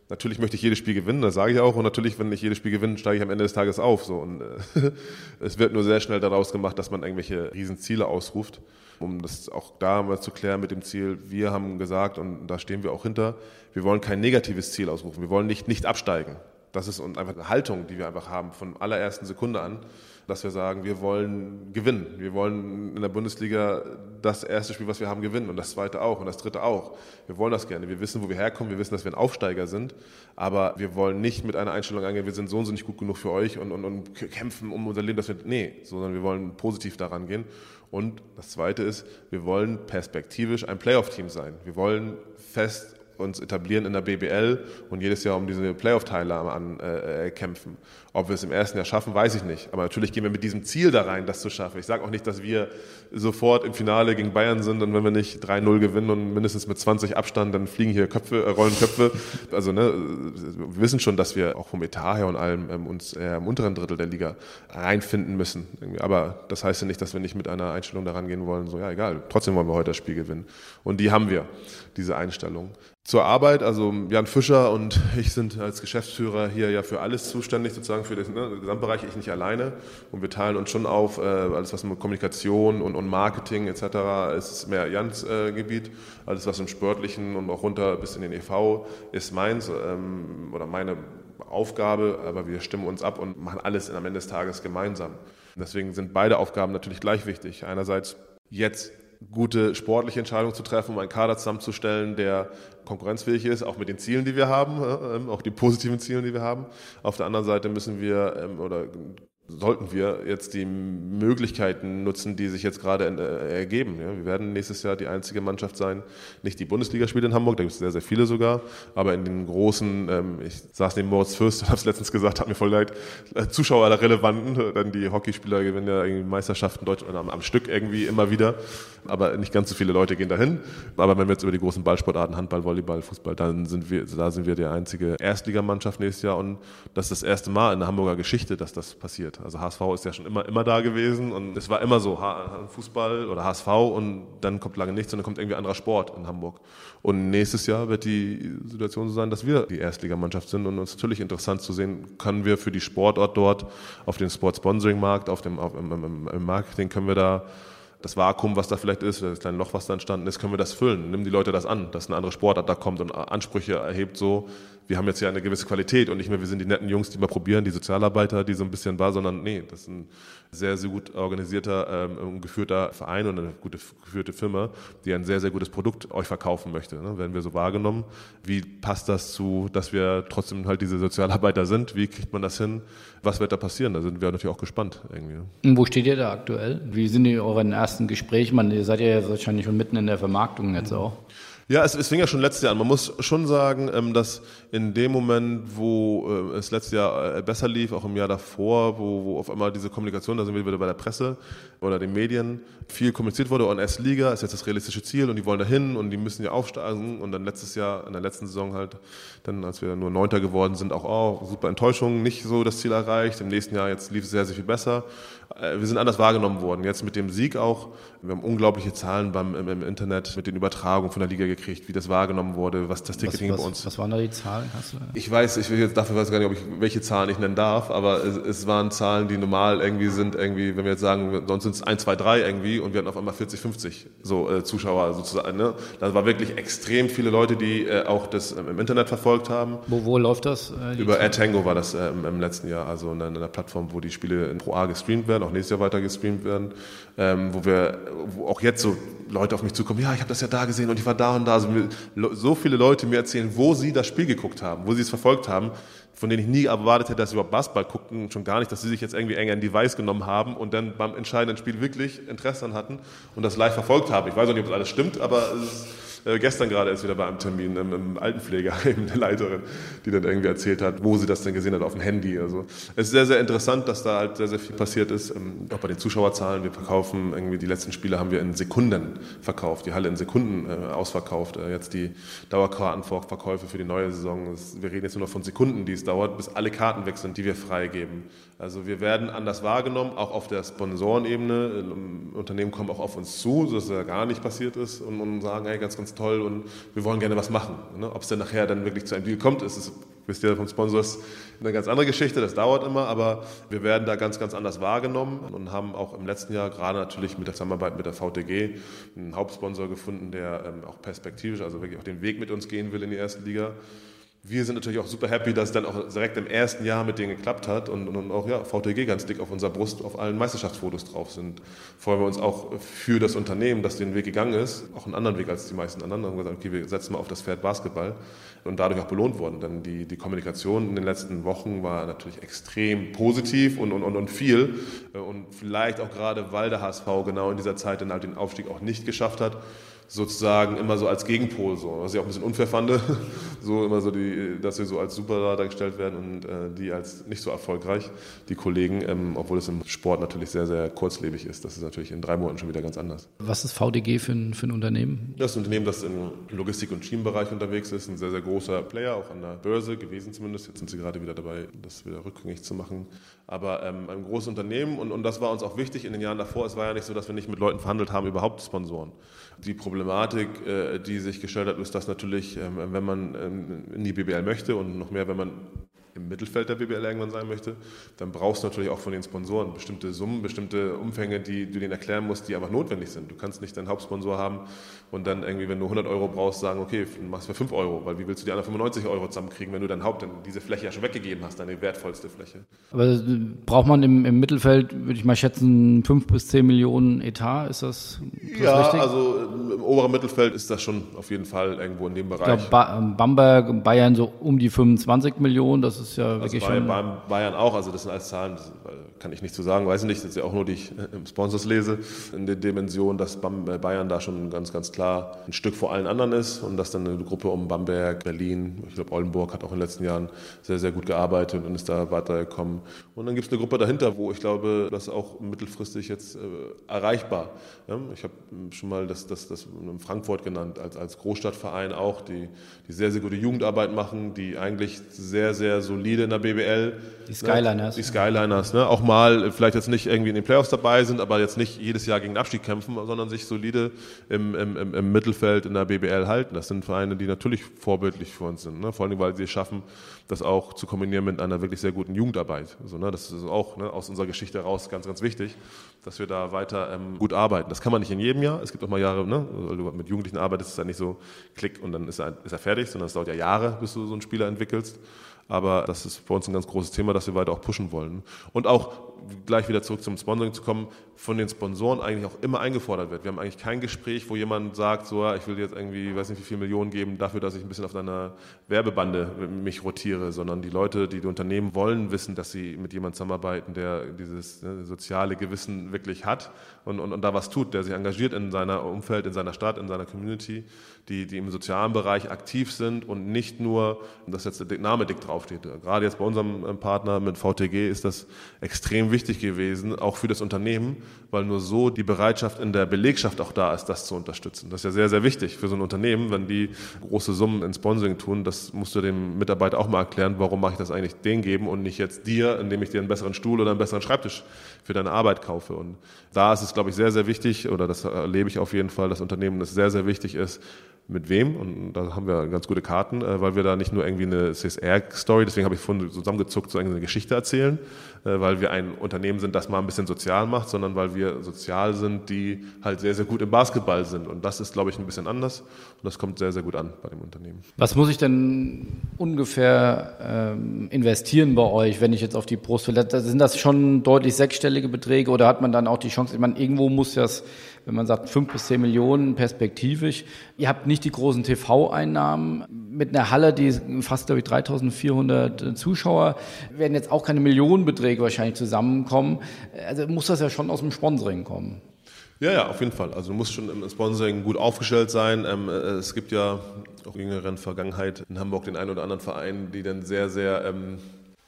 Natürlich möchte ich jedes Spiel gewinnen, das sage ich auch. Und natürlich, wenn ich jedes Spiel gewinne, steige ich am Ende des Tages auf. So. Und äh, es wird nur sehr schnell daraus gemacht, dass man irgendwelche Riesenziele ausruft. Um das auch da mal zu klären mit dem Ziel, wir haben gesagt, und da stehen wir auch hinter, wir wollen kein negatives Ziel ausrufen. Wir wollen nicht nicht absteigen. Das ist einfach eine Haltung, die wir einfach haben von allerersten Sekunde an, dass wir sagen, wir wollen gewinnen. Wir wollen in der Bundesliga das erste Spiel, was wir haben, gewinnen und das zweite auch und das dritte auch. Wir wollen das gerne. Wir wissen, wo wir herkommen. Wir wissen, dass wir ein Aufsteiger sind. Aber wir wollen nicht mit einer Einstellung angehen, wir sind so und so nicht gut genug für euch und, und, und kämpfen um unser Leben. Dass wir, nee, sondern wir wollen positiv daran gehen. Und das zweite ist, wir wollen perspektivisch ein Playoff-Team sein. Wir wollen fest uns etablieren in der BBL und jedes Jahr um diese Playoff-Teilnahme an äh, äh, kämpfen. Ob wir es im ersten Jahr schaffen, weiß ich nicht. Aber natürlich gehen wir mit diesem Ziel da rein, das zu schaffen. Ich sage auch nicht, dass wir sofort im Finale gegen Bayern sind und wenn wir nicht 3-0 gewinnen und mindestens mit 20 Abstand, dann fliegen hier Köpfe, äh, rollen Köpfe. Also ne, wir wissen schon, dass wir auch vom Etat her und allem ähm, uns eher im unteren Drittel der Liga reinfinden müssen. Aber das heißt ja nicht, dass wir nicht mit einer Einstellung daran gehen wollen, so ja egal, trotzdem wollen wir heute das Spiel gewinnen. Und die haben wir, diese Einstellung zur Arbeit. Also Jan Fischer und ich sind als Geschäftsführer hier ja für alles zuständig, sozusagen für den ne, Gesamtbereich, ich nicht alleine. Und wir teilen uns schon auf, äh, alles was mit Kommunikation und, und Marketing etc. ist mehr Jans äh, Gebiet. Alles was im Sportlichen und auch runter bis in den EV ist meins ähm, oder meine Aufgabe, aber wir stimmen uns ab und machen alles am Ende des Tages gemeinsam. Deswegen sind beide Aufgaben natürlich gleich wichtig. Einerseits jetzt gute sportliche Entscheidungen zu treffen, um einen Kader zusammenzustellen, der konkurrenzfähig ist, auch mit den Zielen, die wir haben, äh, ähm, auch die positiven Ziele, die wir haben. Auf der anderen Seite müssen wir ähm, oder sollten wir jetzt die Möglichkeiten nutzen, die sich jetzt gerade äh, ergeben. Ja, wir werden nächstes Jahr die einzige Mannschaft sein, nicht die Bundesligaspiele in Hamburg, da gibt es sehr, sehr viele sogar, aber in den großen, ähm, ich saß neben Moritz Fürst und habe es letztens gesagt, hat mir voll leid, äh, Zuschauer der relevanten, dann die Hockeyspieler gewinnen ja irgendwie Meisterschaften Deutschland am, am Stück irgendwie immer wieder, aber nicht ganz so viele Leute gehen dahin. Aber wenn wir jetzt über die großen Ballsportarten, Handball, Volleyball, Fußball, dann sind wir, da sind wir die einzige Erstligamannschaft nächstes Jahr und das ist das erste Mal in der Hamburger Geschichte, dass das passiert. Also HSV ist ja schon immer, immer da gewesen und es war immer so, Fußball oder HSV und dann kommt lange nichts und dann kommt irgendwie anderer Sport in Hamburg. Und nächstes Jahr wird die Situation so sein, dass wir die Erstligamannschaft sind und uns natürlich interessant zu sehen, können wir für die Sportort dort auf dem Sport-Sponsoring-Markt, auf dem, auf, im, im, im Marketing können wir da das Vakuum, was da vielleicht ist, das kleine Loch, was da entstanden ist, können wir das füllen. Nimm die Leute das an, dass eine andere Sportart da kommt und Ansprüche erhebt so, wir haben jetzt ja eine gewisse Qualität und nicht mehr, wir sind die netten Jungs, die mal probieren, die Sozialarbeiter, die so ein bisschen war, sondern nee, das ist ein sehr, sehr gut organisierter ähm, geführter Verein und eine gute geführte Firma, die ein sehr, sehr gutes Produkt euch verkaufen möchte. Ne? Werden wir so wahrgenommen? Wie passt das zu, dass wir trotzdem halt diese Sozialarbeiter sind? Wie kriegt man das hin? Was wird da passieren? Da sind wir natürlich auch gespannt irgendwie. Und wo steht ihr da aktuell? Wie sind die euren ersten Gespräche? Man, ihr seid ja wahrscheinlich schon mitten in der Vermarktung jetzt auch. Ja, es, es fing ja schon letztes Jahr an. Man muss schon sagen, ähm, dass in dem Moment, wo äh, es letztes Jahr äh, besser lief, auch im Jahr davor, wo, wo auf einmal diese Kommunikation, da sind wir wieder bei der Presse oder den Medien, viel kommuniziert wurde, und S-Liga ist jetzt das realistische Ziel und die wollen dahin und die müssen ja aufsteigen und dann letztes Jahr, in der letzten Saison halt, dann als wir nur Neunter geworden sind, auch oh, super Enttäuschung, nicht so das Ziel erreicht. Im nächsten Jahr jetzt lief es sehr, sehr viel besser. Äh, wir sind anders wahrgenommen worden. Jetzt mit dem Sieg auch. Wir haben unglaubliche Zahlen beim, im, im Internet mit den Übertragungen von der Liga gekriegt, wie das wahrgenommen wurde, was das Ticketing was, was, bei uns. Was waren da die Zahlen? Ich weiß, ich will jetzt dafür weiß gar nicht, ob ich welche Zahlen ich nennen darf, aber es, es waren Zahlen, die normal irgendwie sind, irgendwie, wenn wir jetzt sagen, sonst sind es 1, 2, 3 irgendwie und wir hatten auf einmal 40, 50 so äh, Zuschauer sozusagen. Ne? Das war wirklich extrem viele Leute, die äh, auch das ähm, im Internet verfolgt haben. Wo, wo läuft das? Äh, Über AirTango war das äh, im, im, letzten Jahr, also in einer Plattform, wo die Spiele in Pro A gestreamt werden, auch nächstes Jahr weiter gestreamt werden, ähm, wo wir, wo auch jetzt so Leute auf mich zukommen, ja, ich habe das ja da gesehen und ich war da und da. Also so viele Leute mir erzählen, wo sie das Spiel geguckt haben, wo sie es verfolgt haben, von denen ich nie erwartet hätte, dass sie überhaupt Basketball gucken, schon gar nicht, dass sie sich jetzt irgendwie eng ein Device genommen haben und dann beim entscheidenden Spiel wirklich Interesse an hatten und das live verfolgt haben. Ich weiß auch nicht, ob das alles stimmt, aber es ist äh, gestern gerade erst wieder bei einem Termin im, im Altenpflegeheim, eine Leiterin, die dann irgendwie erzählt hat, wo sie das denn gesehen hat auf dem Handy. Also es ist sehr, sehr interessant, dass da halt sehr, sehr viel passiert ist. Ähm, auch bei den Zuschauerzahlen. Wir verkaufen irgendwie die letzten Spiele haben wir in Sekunden verkauft, die Halle in Sekunden äh, ausverkauft. Äh, jetzt die Dauerkartenverkäufe für die neue Saison. Das, wir reden jetzt nur noch von Sekunden, die es dauert, bis alle Karten weg sind, die wir freigeben. Also wir werden anders wahrgenommen, auch auf der Sponsorenebene. Unternehmen kommen auch auf uns zu, dass es ja gar nicht passiert ist und, und sagen, hey, ganz, ganz toll und wir wollen gerne was machen. Ne? Ob es dann nachher dann wirklich zu einem Deal kommt, ist es, wisst ihr, von Sponsors eine ganz andere Geschichte, das dauert immer, aber wir werden da ganz, ganz anders wahrgenommen und haben auch im letzten Jahr gerade natürlich mit der Zusammenarbeit mit der VTG einen Hauptsponsor gefunden, der ähm, auch perspektivisch, also wirklich auch den Weg mit uns gehen will in die erste Liga wir sind natürlich auch super happy, dass es dann auch direkt im ersten Jahr mit denen geklappt hat und, und auch ja, VTG ganz dick auf unserer Brust auf allen Meisterschaftsfotos drauf sind. Freuen wir uns auch für das Unternehmen, das den Weg gegangen ist, auch einen anderen Weg als die meisten anderen, haben gesagt, okay, wir setzen mal auf das Pferd Basketball und dadurch auch belohnt worden. Denn die, die Kommunikation in den letzten Wochen war natürlich extrem positiv und, und, und, und viel und vielleicht auch gerade, weil der HSV genau in dieser Zeit dann halt den Aufstieg auch nicht geschafft hat, sozusagen immer so als Gegenpol, so, was ich auch ein bisschen unfair fand, so immer so die, dass wir so als super dargestellt werden und äh, die als nicht so erfolgreich, die Kollegen, ähm, obwohl es im Sport natürlich sehr, sehr kurzlebig ist. Das ist natürlich in drei Monaten schon wieder ganz anders. Was ist VDG für ein, für ein Unternehmen? Das ist ein Unternehmen, das im Logistik- und Schienenbereich unterwegs ist, ein sehr, sehr großer Player, auch an der Börse gewesen zumindest. Jetzt sind sie gerade wieder dabei, das wieder rückgängig zu machen. Aber ähm, ein großes Unternehmen und, und das war uns auch wichtig in den Jahren davor. Es war ja nicht so, dass wir nicht mit Leuten verhandelt haben, überhaupt Sponsoren. Die Problematik, äh, die sich gestellt hat, ist, dass natürlich, ähm, wenn man ähm, in die BBL möchte und noch mehr, wenn man im Mittelfeld der BBL irgendwann sein möchte, dann brauchst du natürlich auch von den Sponsoren bestimmte Summen, bestimmte Umfänge, die du denen erklären musst, die einfach notwendig sind. Du kannst nicht deinen Hauptsponsor haben und dann irgendwie, wenn du 100 Euro brauchst, sagen, okay, machst für 5 Euro, weil wie willst du die anderen 95 Euro zusammenkriegen, wenn du dein Haupt, diese Fläche ja schon weggegeben hast, deine wertvollste Fläche. Aber braucht man im, im Mittelfeld, würde ich mal schätzen, 5 bis 10 Millionen Etat, ist das, ist ja, richtig? also im oberen Mittelfeld ist das schon auf jeden Fall irgendwo in dem Bereich. Ich glaube, Bamberg, Bayern so um die 25 Millionen, das ist ja also wirklich bei, schon... Bei Bayern auch, also das sind alles Zahlen, das kann ich nicht zu sagen, weiß ich nicht, das ist ja auch nur, die ich im Sponsors lese, in der Dimension, dass Bayern da schon ganz, ganz klar ein Stück vor allen anderen ist und dass dann eine Gruppe um Bamberg, Berlin, ich glaube Oldenburg hat auch in den letzten Jahren sehr, sehr gut gearbeitet und ist da weitergekommen. Und dann gibt es eine Gruppe dahinter, wo ich glaube, das auch mittelfristig jetzt äh, erreichbar. Ja, ich habe schon mal das, das, das in Frankfurt genannt, als, als Großstadtverein auch, die, die sehr, sehr gute Jugendarbeit machen, die eigentlich sehr, sehr solide in der BBL. Die Skyliners. Ne, die Skyliners, ne, auch mal vielleicht jetzt nicht irgendwie in den Playoffs dabei sind, aber jetzt nicht jedes Jahr gegen den Abstieg kämpfen, sondern sich solide im, im, im Mittelfeld in der BBL halten. Das sind Vereine, die natürlich vorbildlich für uns sind. Ne? Vor allem, weil sie es schaffen, das auch zu kombinieren mit einer wirklich sehr guten Jugendarbeit. Also, ne, das ist auch ne, aus unserer Geschichte heraus ganz, ganz wichtig, dass wir da weiter ähm, gut arbeiten. Das kann man nicht in jedem Jahr. Es gibt auch mal Jahre, ne, du mit Jugendlichen arbeitest, ist es ja nicht so klick und dann ist er, ist er fertig, sondern es dauert ja Jahre, bis du so einen Spieler entwickelst. Aber das ist bei uns ein ganz großes Thema, das wir weiter auch pushen wollen. Und auch gleich wieder zurück zum Sponsoring zu kommen, von den Sponsoren eigentlich auch immer eingefordert wird. Wir haben eigentlich kein Gespräch, wo jemand sagt, so, ich will jetzt irgendwie, weiß nicht, wie viele Millionen geben dafür, dass ich ein bisschen auf deiner Werbebande mich rotiere, sondern die Leute, die die Unternehmen wollen, wissen, dass sie mit jemandem zusammenarbeiten, der dieses ne, soziale Gewissen wirklich hat und, und, und da was tut, der sich engagiert in seiner Umfeld, in seiner Stadt, in seiner Community, die, die im sozialen Bereich aktiv sind und nicht nur, dass jetzt der Name dick draufsteht. Gerade jetzt bei unserem äh, Partner mit VTG ist das extrem wichtig gewesen, auch für das Unternehmen, weil nur so die Bereitschaft in der Belegschaft auch da ist, das zu unterstützen. Das ist ja sehr, sehr wichtig für so ein Unternehmen, wenn die große Summen in Sponsoring tun. Das musst du dem Mitarbeiter auch mal erklären, warum mache ich das eigentlich den geben und nicht jetzt dir, indem ich dir einen besseren Stuhl oder einen besseren Schreibtisch für deine Arbeit kaufe. Und da ist es, glaube ich, sehr, sehr wichtig, oder das erlebe ich auf jeden Fall, dass Unternehmen es sehr, sehr wichtig ist, mit wem. Und da haben wir ganz gute Karten, äh, weil wir da nicht nur irgendwie eine CSR-Story, deswegen habe ich vorhin zusammengezuckt, so eine Geschichte erzählen, äh, weil wir ein Unternehmen sind, das mal ein bisschen sozial macht, sondern weil wir sozial sind, die halt sehr, sehr gut im Basketball sind. Und das ist, glaube ich, ein bisschen anders. Und das kommt sehr, sehr gut an bei dem Unternehmen. Was muss ich denn ungefähr ähm, investieren bei euch, wenn ich jetzt auf die Brust will? Sind das schon deutlich sechsstellige Beträge oder hat man dann auch die Chance, ich meine, irgendwo muss das wenn man sagt fünf bis zehn Millionen perspektivisch. Ihr habt nicht die großen TV-Einnahmen. Mit einer Halle, die fast, glaube ich, 3400 Zuschauer, werden jetzt auch keine Millionenbeträge wahrscheinlich zusammenkommen. Also muss das ja schon aus dem Sponsoring kommen. Ja, ja, auf jeden Fall. Also du musst schon im Sponsoring gut aufgestellt sein. Ähm, äh, es gibt ja auch in jüngeren Vergangenheit in Hamburg den einen oder anderen Verein, die dann sehr, sehr ähm,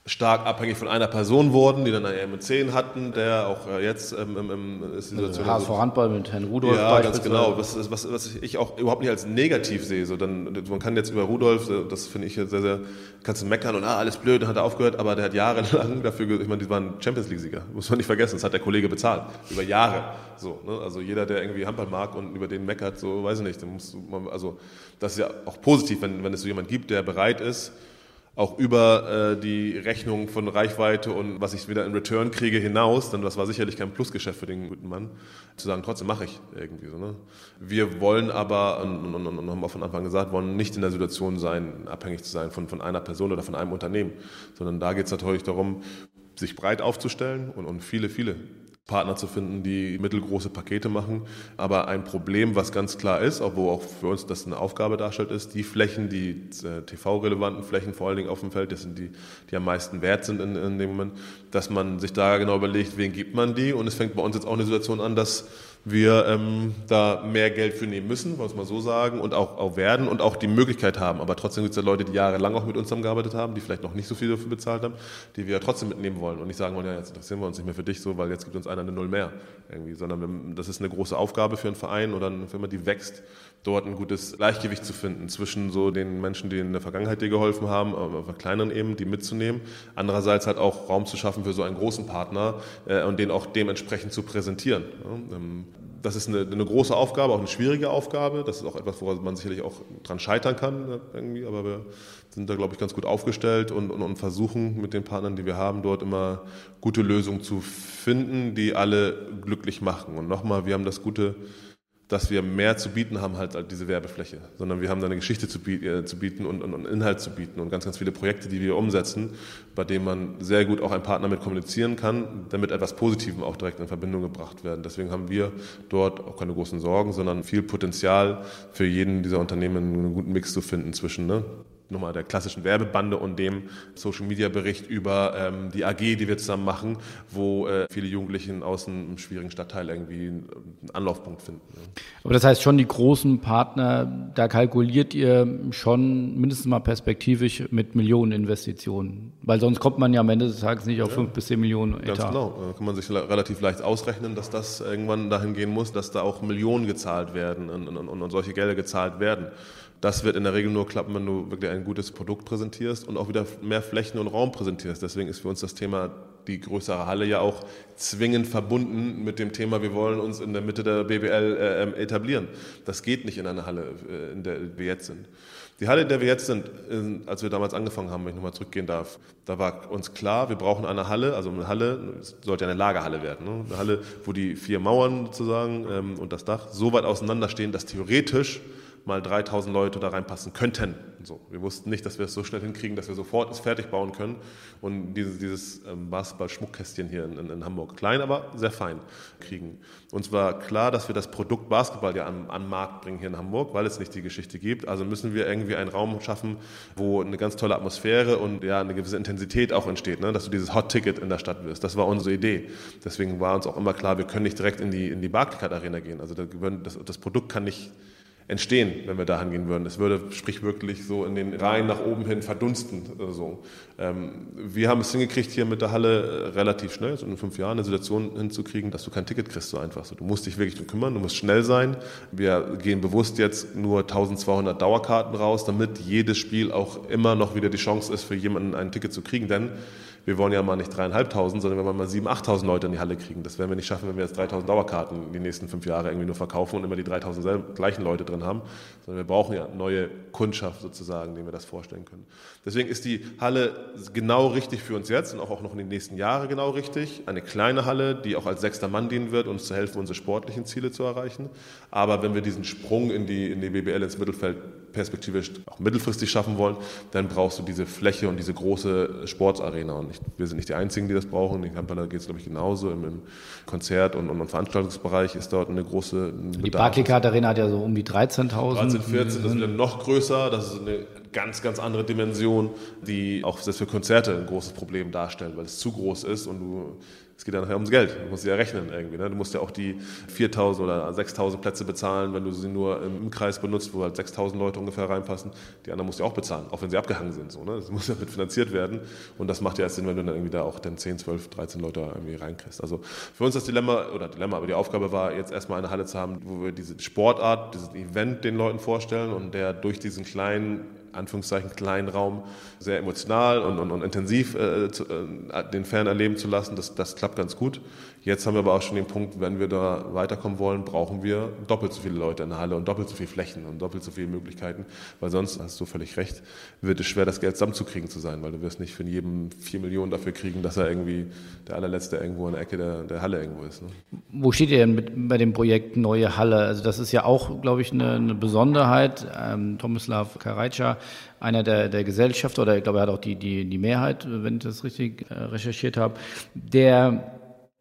stark abhängig von einer Person wurden, die dann einen M10 hatten, der auch äh, jetzt ähm, ähm, ist die Situation. Also HSV Handball mit Herrn Rudolf. Ja, ganz genau. Was, was, was ich auch überhaupt nicht als negativ sehe. So, dann, man kann jetzt über Rudolf, äh, das finde ich sehr, sehr, kannst du meckern und ah, alles blöd, dann hat er aufgehört, aber der hat jahrelang dafür, ich meine, die waren Champions League-Sieger, muss man nicht vergessen, das hat der Kollege bezahlt. Über Jahre. So, ne? Also jeder, der irgendwie Handball mag und über den meckert, so weiß ich nicht, dann musst du, also das ist ja auch positiv, wenn, wenn es so jemand gibt, der bereit ist, auch über äh, die Rechnung von Reichweite und was ich wieder in Return kriege hinaus, dann das war sicherlich kein Plusgeschäft für den guten Mann, zu sagen, trotzdem mache ich irgendwie so. Ne? Wir wollen aber, und, und, und haben auch von Anfang gesagt, wollen nicht in der Situation sein, abhängig zu sein von, von einer Person oder von einem Unternehmen, sondern da geht es natürlich darum, sich breit aufzustellen und, und viele, viele Partner zu finden, die mittelgroße Pakete machen. Aber ein Problem, was ganz klar ist, wo auch für uns das eine Aufgabe darstellt, ist, die Flächen, die äh, TV-relevanten Flächen vor allen Dingen auf dem Feld, das sind die, die am meisten wert sind in, in dem Moment, dass man sich da genau überlegt, wen gibt man die. Und es fängt bei uns jetzt auch eine Situation an, dass wir ähm, da mehr Geld für nehmen müssen, wollen wir es mal so sagen, und auch, auch werden und auch die Möglichkeit haben. Aber trotzdem gibt es ja Leute, die jahrelang auch mit uns zusammengearbeitet haben, die vielleicht noch nicht so viel dafür bezahlt haben, die wir ja trotzdem mitnehmen wollen und nicht sagen wollen, ja, jetzt interessieren wir uns nicht mehr für dich so, weil jetzt gibt uns einer eine Null mehr irgendwie, sondern das ist eine große Aufgabe für einen Verein oder eine Firma, die wächst, dort ein gutes Gleichgewicht zu finden zwischen so den Menschen, die in der Vergangenheit dir geholfen haben, auf kleineren eben, die mitzunehmen. Andererseits halt auch Raum zu schaffen für so einen großen Partner äh, und den auch dementsprechend zu präsentieren. Ja, ähm, das ist eine, eine, große Aufgabe, auch eine schwierige Aufgabe. Das ist auch etwas, woran man sicherlich auch dran scheitern kann, äh, irgendwie. Aber wir sind da, glaube ich, ganz gut aufgestellt und, und, und versuchen mit den Partnern, die wir haben, dort immer gute Lösungen zu finden, die alle glücklich machen. Und nochmal, wir haben das gute dass wir mehr zu bieten haben halt als diese Werbefläche, sondern wir haben da eine Geschichte zu, äh, zu bieten und, und, und, Inhalt zu bieten und ganz, ganz viele Projekte, die wir umsetzen, bei denen man sehr gut auch ein Partner mit kommunizieren kann, damit etwas Positivem auch direkt in Verbindung gebracht werden. Deswegen haben wir dort auch keine großen Sorgen, sondern viel Potenzial für jeden dieser Unternehmen einen guten Mix zu finden zwischen ne, nochmal der klassischen Werbebande und dem Social Media Bericht über ähm, die AG, die wir zusammen machen, wo äh, viele Jugendliche aus einem schwierigen Stadtteil irgendwie einen Anlaufpunkt finden. Ja. Aber das heißt schon, die großen Partner, da kalkuliert ihr schon mindestens mal perspektivisch mit Millionen Investitionen, weil sonst kommt man ja am Ende des Tages nicht auf ja. bis zehn Millionen Etat. Ganz genau, da kann man sich relativ leicht ausrechnen, dass das irgendwann dahin gehen muss, dass da auch Millionen gezahlt werden und, und, und solche Gelder gezahlt werden. Das wird in der Regel nur klappen, wenn du wirklich ein gutes Produkt präsentierst und auch wieder mehr Flächen und Raum präsentierst. Deswegen ist für uns das Thema die größere Halle ja auch zwingend verbunden mit dem Thema, wir wollen uns in der Mitte der BBL äh, ähm, etablieren. Das geht nicht in einer Halle, äh, in der wir jetzt sind. Die Halle, in der wir jetzt sind, äh, als wir damals angefangen haben, wenn ich nochmal zurückgehen darf, da war uns klar, wir brauchen eine Halle, also eine Halle, sollte eine Lagerhalle werden, ne? eine Halle, wo die vier Mauern sozusagen ähm, und das Dach so weit auseinanderstehen, dass theoretisch mal 3000 Leute da reinpassen könnten. So, wir wussten nicht, dass wir es so schnell hinkriegen, dass wir sofort es fertig bauen können und dieses, dieses ähm, Basketball-Schmuckkästchen hier in, in, Hamburg, klein, aber sehr fein, kriegen. Uns war klar, dass wir das Produkt Basketball ja an, an Markt bringen hier in Hamburg, weil es nicht die Geschichte gibt. Also müssen wir irgendwie einen Raum schaffen, wo eine ganz tolle Atmosphäre und ja eine gewisse Intensität auch entsteht, ne? dass du dieses Hot-Ticket in der Stadt wirst. Das war unsere Idee. Deswegen war uns auch immer klar, wir können nicht direkt in die, in die Barclaycard Arena gehen. Also das, das Produkt kann nicht entstehen, wenn wir dahin gehen würden. Es würde sprichwörtlich so in den Reihen nach oben hin verdunsten. So. Ähm, wir haben es hingekriegt, hier mit der Halle äh, relativ schnell, so in fünf Jahren, eine Situation hinzukriegen, dass du kein Ticket kriegst, so einfach. So. Du musst dich wirklich kümmern, du musst schnell sein. Wir gehen bewusst jetzt nur 1200 Dauerkarten raus, damit jedes Spiel auch immer noch wieder die Chance ist, für jemanden ein Ticket zu kriegen. Denn wir wollen ja mal nicht dreieinhalbtausend, sondern wir wollen mal sieben, achttausend Leute in die Halle kriegen. Das werden wir nicht schaffen, wenn wir jetzt 3000 Dauerkarten die nächsten fünf Jahre irgendwie nur verkaufen und immer die 3000 gleichen Leute drin haben, sondern wir brauchen ja neue Kundschaft sozusagen, denen wir das vorstellen können. Deswegen ist die Halle genau richtig für uns jetzt und auch noch in den nächsten Jahren genau richtig. Eine kleine Halle, die auch als sechster Mann dienen wird, uns zu helfen, unsere sportlichen Ziele zu erreichen. Aber wenn wir diesen Sprung in die, in die BBL ins Mittelfeld perspektivisch auch mittelfristig schaffen wollen, dann brauchst du diese Fläche und diese große Sportarena. Und ich, wir sind nicht die Einzigen, die das brauchen. In Kampala geht es, glaube ich, genauso. Im, im Konzert- und, und, Veranstaltungsbereich ist dort eine große Die Barclaycard Arena hat ja so um die 13.000. 13, 14, das ist noch größer. Das ist eine ganz, ganz andere Dimension, die auch selbst für Konzerte ein großes Problem darstellen, weil es zu groß ist und du es geht ja nachher ums Geld. Du musst ja rechnen irgendwie. Ne? Du musst ja auch die 4.000 oder 6.000 Plätze bezahlen, wenn du sie nur im Kreis benutzt, wo halt 6.000 Leute ungefähr reinpassen. Die anderen musst du auch bezahlen, auch wenn sie abgehangen sind. So, ne? Das muss ja mit finanziert werden. Und das macht ja erst Sinn, wenn du dann irgendwie da auch dann 10, 12, 13 Leute irgendwie reinkriegst. Also für uns das Dilemma, oder Dilemma, aber die Aufgabe war, jetzt erstmal eine Halle zu haben, wo wir diese Sportart, dieses Event den Leuten vorstellen und der durch diesen kleinen Anführungszeichen kleinen Raum sehr emotional und, und, und intensiv äh, zu, äh, den Fan erleben zu lassen. Das, das klappt klappt ganz gut. Jetzt haben wir aber auch schon den Punkt, wenn wir da weiterkommen wollen, brauchen wir doppelt so viele Leute in der Halle und doppelt so viele Flächen und doppelt so viele Möglichkeiten, weil sonst, hast du völlig recht, wird es schwer, das Geld zusammenzukriegen zu sein, weil du wirst nicht für jeden vier Millionen dafür kriegen, dass er irgendwie der allerletzte irgendwo in der Ecke der, der Halle irgendwo ist. Ne? Wo steht ihr denn mit, bei dem Projekt Neue Halle? Also das ist ja auch, glaube ich, eine, eine Besonderheit. Ähm, Tomislav Karajca, einer der, der Gesellschafter, oder ich glaube, er hat auch die, die, die Mehrheit, wenn ich das richtig äh, recherchiert habe, der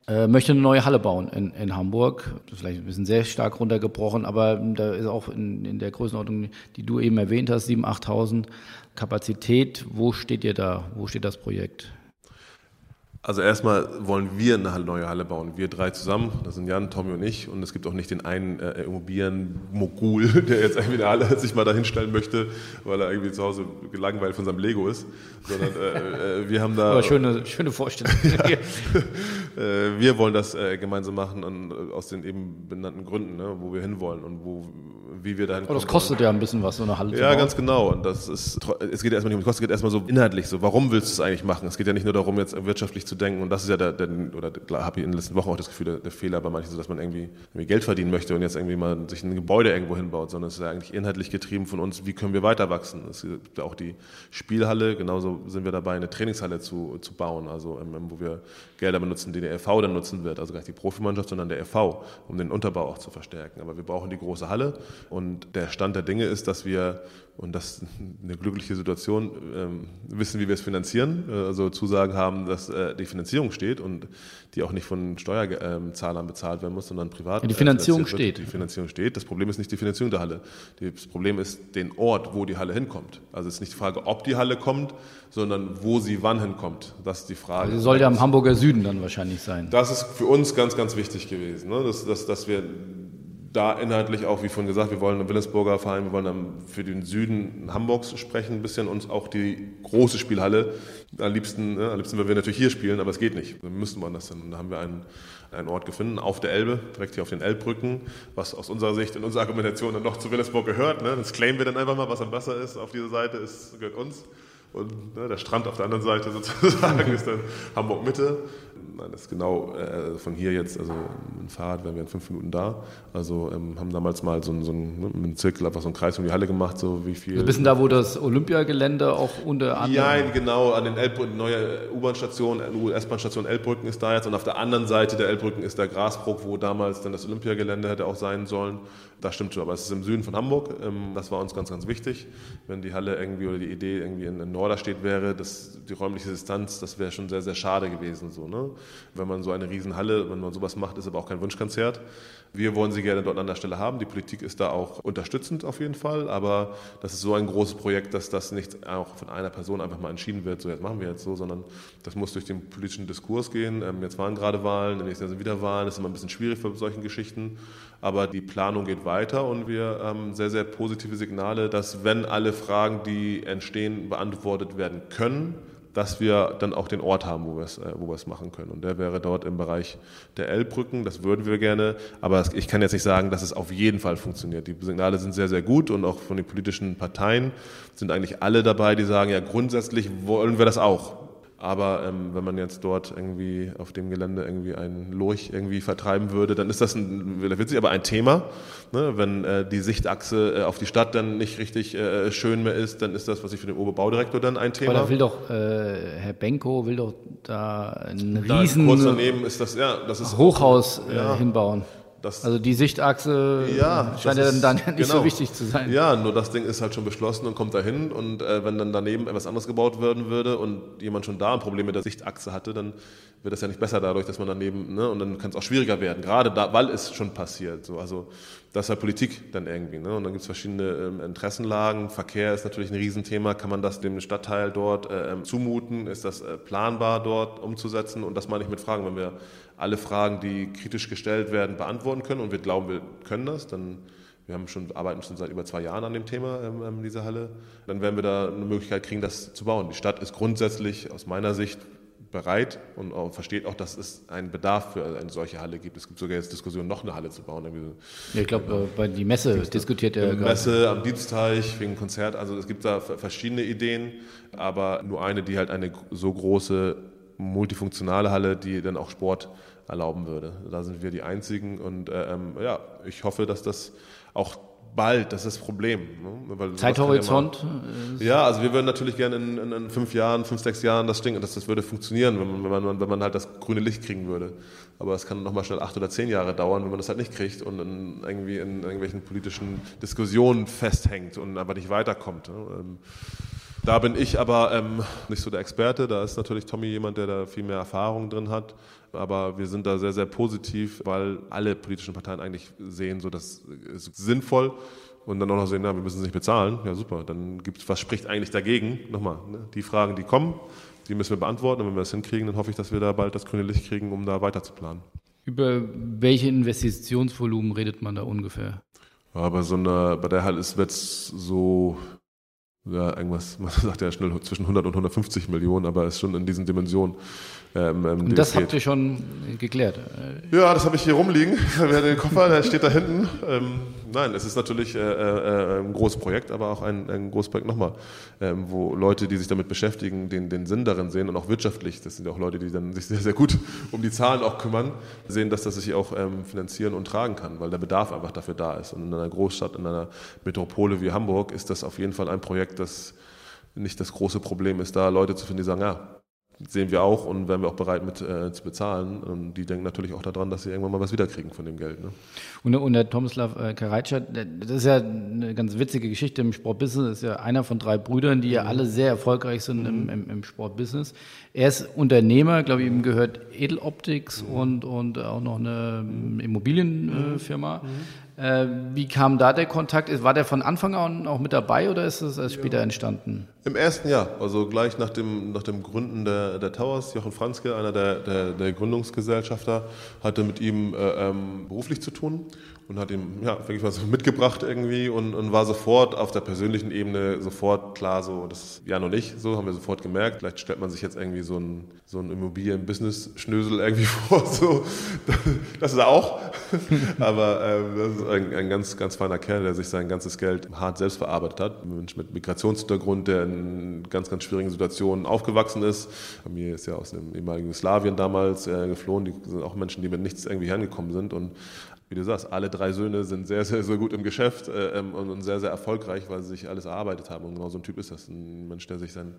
äh, möchte eine neue Halle bauen in, in Hamburg. Vielleicht ein bisschen sehr stark runtergebrochen, aber da ist auch in, in der Größenordnung, die du eben erwähnt hast, 7.000, 8.000 Kapazität. Wo steht ihr da? Wo steht das Projekt? Also erstmal wollen wir eine neue Halle bauen. Wir drei zusammen, das sind Jan, Tommy und ich. Und es gibt auch nicht den einen äh, Immobilienmogul, der jetzt irgendwie eine Halle sich mal da hinstellen möchte, weil er irgendwie zu Hause gelangweilt von seinem Lego ist. Sondern äh, äh, wir haben da... Aber schöne, schöne Vorstellung. ja. Äh, wir wollen das äh, gemeinsam machen und, äh, aus den eben benannten Gründen, ne, wo wir hinwollen und wo, wie wir dahin. Aber das kostet ja ein bisschen was, so eine Halle Ja, ganz genau. Und das ist, es geht erstmal nicht um die Kosten, es geht erstmal so inhaltlich so. Warum willst du es eigentlich machen? Es geht ja nicht nur darum, jetzt wirtschaftlich zu denken. Und das ist ja der, der oder habe ich in den letzten Wochen auch das Gefühl, der, der Fehler bei manchen so, dass man irgendwie, irgendwie, Geld verdienen möchte und jetzt irgendwie mal sich ein Gebäude irgendwo hinbaut, sondern es ist ja eigentlich inhaltlich getrieben von uns, wie können wir weiter wachsen. Es gibt ja auch die Spielhalle, genauso sind wir dabei, eine Trainingshalle zu, zu bauen, also wo wir Gelder benutzen, die der RV dann nutzen wird, also gar nicht die Profimannschaft, sondern der RV, um den Unterbau auch zu verstärken. Aber wir brauchen die große Halle und der Stand der Dinge ist, dass wir und das ist eine glückliche Situation, ähm, wissen, wie wir es finanzieren, äh, also Zusagen haben, dass äh, die Finanzierung steht und die auch nicht von Steuerzahlern bezahlt werden muss, sondern privat. Ja, die Finanzierung steht. Die Finanzierung steht. Das Problem ist nicht die Finanzierung der Halle. Das Problem ist den Ort, wo die Halle hinkommt. Also es ist nicht die Frage, ob die Halle kommt, sondern wo sie wann hinkommt. Das ist die Frage. Also soll ja am Hamburger Süden dann wahrscheinlich sein. Das ist für uns ganz, ganz wichtig gewesen, ne? dass, dass, dass wir da inhaltlich auch, wie vorhin gesagt, wir wollen einen Willensburger Verein, wir wollen für den Süden Hamburgs sprechen ein bisschen und auch die große Spielhalle. Am liebsten, ne, am liebsten würden wir natürlich hier spielen, aber es geht nicht. Wir müssen woanders hin. Und da haben wir einen, einen Ort gefunden auf der Elbe, direkt hier auf den Elbbrücken, was aus unserer Sicht, in unserer Argumentation dann noch zu Willensburg gehört. Ne? Das claimen wir dann einfach mal, was am Wasser ist. Auf dieser Seite ist, gehört uns. Und ne, der Strand auf der anderen Seite sozusagen ist dann Hamburg Mitte. Nein, das ist genau äh, von hier jetzt, also mit dem Fahrrad wären wir in fünf Minuten da. Also ähm, haben damals mal so, so einen, ne, einen Zirkel, einfach so einen Kreis um die Halle gemacht, so wie viel. Ein bisschen da, wo das Olympiagelände auch unter anderem. Ja, genau, an den Elbbrücken, neue U-Bahn-Station, S-Bahn-Station Elbbrücken ist da jetzt und auf der anderen Seite der Elbbrücken ist der Grasbruch, wo damals dann das Olympiagelände hätte auch sein sollen. Das stimmt schon, aber es ist im Süden von Hamburg. Ähm, das war uns ganz, ganz wichtig. Wenn die Halle irgendwie oder die Idee irgendwie in, in Norderstedt wäre, das, die räumliche Distanz, das wäre schon sehr, sehr schade gewesen. So, ne? Wenn man so eine Riesenhalle, wenn man sowas macht, ist aber auch kein Wunschkonzert. Wir wollen sie gerne dort an der Stelle haben. Die Politik ist da auch unterstützend auf jeden Fall, aber das ist so ein großes Projekt, dass das nicht auch von einer Person einfach mal entschieden wird, so jetzt machen wir jetzt so, sondern das muss durch den politischen Diskurs gehen. Ähm, jetzt waren gerade Wahlen, nächstes Jahr sind wieder Wahlen, das ist immer ein bisschen schwierig für solchen Geschichten, aber die Planung geht weiter und wir haben sehr, sehr positive Signale, dass wenn alle Fragen, die entstehen, beantwortet werden können, dass wir dann auch den Ort haben, wo wir es, äh, wo wir es machen können. Und der wäre dort im Bereich der L-Brücken. Das würden wir gerne. Aber ich kann jetzt nicht sagen, dass es auf jeden Fall funktioniert. Die Signale sind sehr, sehr gut und auch von den politischen Parteien sind eigentlich alle dabei, die sagen, ja, grundsätzlich wollen wir das auch. Aber ähm, wenn man jetzt dort irgendwie auf dem Gelände irgendwie einen Lurch irgendwie vertreiben würde, dann ist das ein, witzig, aber ein Thema. Ne? Wenn äh, die Sichtachse äh, auf die Stadt dann nicht richtig äh, schön mehr ist, dann ist das, was ich für den Oberbaudirektor dann ein Thema. Aber da will doch äh, Herr Benko will doch da ein da riesen kurz daneben ist das ja, das ist Hochhaus äh, ja. hinbauen. Das, also die Sichtachse ja, scheint ja dann, nicht genau. so wichtig zu sein. Ja, nur das Ding ist halt schon beschlossen und kommt dahin und äh, wenn dann daneben etwas anderes gebaut werden würde und jemand schon da ein Problem mit der Sichtachse hatte, dann wird das ja nicht besser dadurch, dass man daneben, ne, und dann kann es auch schwieriger werden, gerade da, weil es schon passiert. So, also das ist halt Politik dann irgendwie. Ne? Und dann gibt es verschiedene ähm, Interessenlagen. Verkehr ist natürlich ein Riesenthema. Kann man das dem Stadtteil dort äh, ähm, zumuten? Ist das äh, planbar dort umzusetzen? Und das meine ich mit Fragen. Wenn wir alle Fragen, die kritisch gestellt werden, beantworten können und wir glauben, wir können das, dann wir haben schon, arbeiten schon seit über zwei Jahren an dem Thema ähm, ähm dieser Halle. Dann werden wir da eine Möglichkeit kriegen, das zu bauen. Die Stadt ist grundsätzlich aus meiner Sicht bereit und auch versteht auch, dass es einen Bedarf für eine solche Halle gibt. Es gibt sogar jetzt Diskussionen, noch eine Halle zu bauen. Ja, ich glaube, äh, bei die Messe diskutiert er. Die Messe am Diebsteich wegen Konzert. Also es gibt da verschiedene Ideen, aber nur eine, die halt eine so große multifunktionale Halle, die dann auch Sport erlauben würde. Da sind wir die Einzigen und äh, ähm, ja, ich hoffe, dass das auch bald, das ist das Problem. Ne? Zeithorizont? Ja, ja, also wir würden natürlich gerne in, in, in, fünf Jahren, fünf, sechs Jahren das Ding, dass das würde funktionieren, wenn man, wenn man, wenn man halt das grüne Licht kriegen würde. Aber es kann nochmal schnell acht oder zehn Jahre dauern, wenn man das halt nicht kriegt und in, irgendwie in irgendwelchen politischen Diskussionen festhängt und aber nicht weiterkommt. Ne? Da bin ich aber ähm, nicht so der Experte. Da ist natürlich Tommy jemand, der da viel mehr Erfahrung drin hat. Aber wir sind da sehr, sehr positiv, weil alle politischen Parteien eigentlich sehen, so das ist sinnvoll und dann auch noch sehen, na, wir müssen es nicht bezahlen. Ja, super. Dann gibt's, was spricht eigentlich dagegen? Nochmal, ne? die Fragen, die kommen, die müssen wir beantworten. Und wenn wir das hinkriegen, dann hoffe ich, dass wir da bald das grüne Licht kriegen, um da weiter zu planen. Über welche Investitionsvolumen redet man da ungefähr? Aber so eine, bei der Halle wird es so ja, irgendwas, man sagt ja schnell zwischen 100 und 150 Millionen, aber ist schon in diesen Dimensionen. Ähm, ähm und das habt ihr schon geklärt? Ja, das habe ich hier rumliegen. den Koffer, der steht da hinten. Ähm, nein, es ist natürlich äh, äh, ein großes Projekt, aber auch ein, ein großes Projekt nochmal, ähm, wo Leute, die sich damit beschäftigen, den, den Sinn darin sehen und auch wirtschaftlich, das sind ja auch Leute, die dann sich sehr, sehr gut um die Zahlen auch kümmern, sehen, dass das sich auch ähm, finanzieren und tragen kann, weil der Bedarf einfach dafür da ist. Und in einer Großstadt, in einer Metropole wie Hamburg ist das auf jeden Fall ein Projekt, das nicht das große Problem ist, da Leute zu finden, die sagen, ja, sehen wir auch und wären wir auch bereit mit äh, zu bezahlen. Und die denken natürlich auch daran, dass sie irgendwann mal was wiederkriegen von dem Geld. Ne? Und, und der Tomislav äh, Karajca, das ist ja eine ganz witzige Geschichte im Sportbusiness, ist ja einer von drei Brüdern, die ja mhm. alle sehr erfolgreich sind im, mhm. im, im Sportbusiness. Er ist Unternehmer, glaube ich, ihm gehört Edeloptics mhm. und, und auch noch eine mhm. Immobilienfirma. Äh, wie kam da der Kontakt? War der von Anfang an auch mit dabei oder ist es erst später ja. entstanden? Im ersten Jahr, also gleich nach dem, nach dem Gründen der, der Towers. Jochen Franzke, einer der, der, der Gründungsgesellschafter, hatte mit ihm äh, ähm, beruflich zu tun und hat ihm ja wirklich was mitgebracht irgendwie und, und war sofort auf der persönlichen Ebene sofort klar so das ja noch nicht so haben wir sofort gemerkt. Vielleicht stellt man sich jetzt irgendwie so ein so ein Immobilien-Business Schnösel irgendwie vor so. Das ist er auch. Aber äh, das ist ein, ein ganz ganz feiner Kerl der sich sein ganzes Geld hart selbst verarbeitet hat. Ein Mensch mit Migrationshintergrund der in ganz ganz schwierigen Situationen aufgewachsen ist. Familie ist ja aus dem ehemaligen Jugoslawien damals äh, geflohen. Die sind auch Menschen die mit nichts irgendwie hergekommen sind. Und wie du sagst, alle drei Söhne sind sehr, sehr, sehr gut im Geschäft äh, ähm, und, sehr, sehr erfolgreich, weil sie sich alles erarbeitet haben. Und genau so ein Typ ist das. Ein Mensch, der sich sein.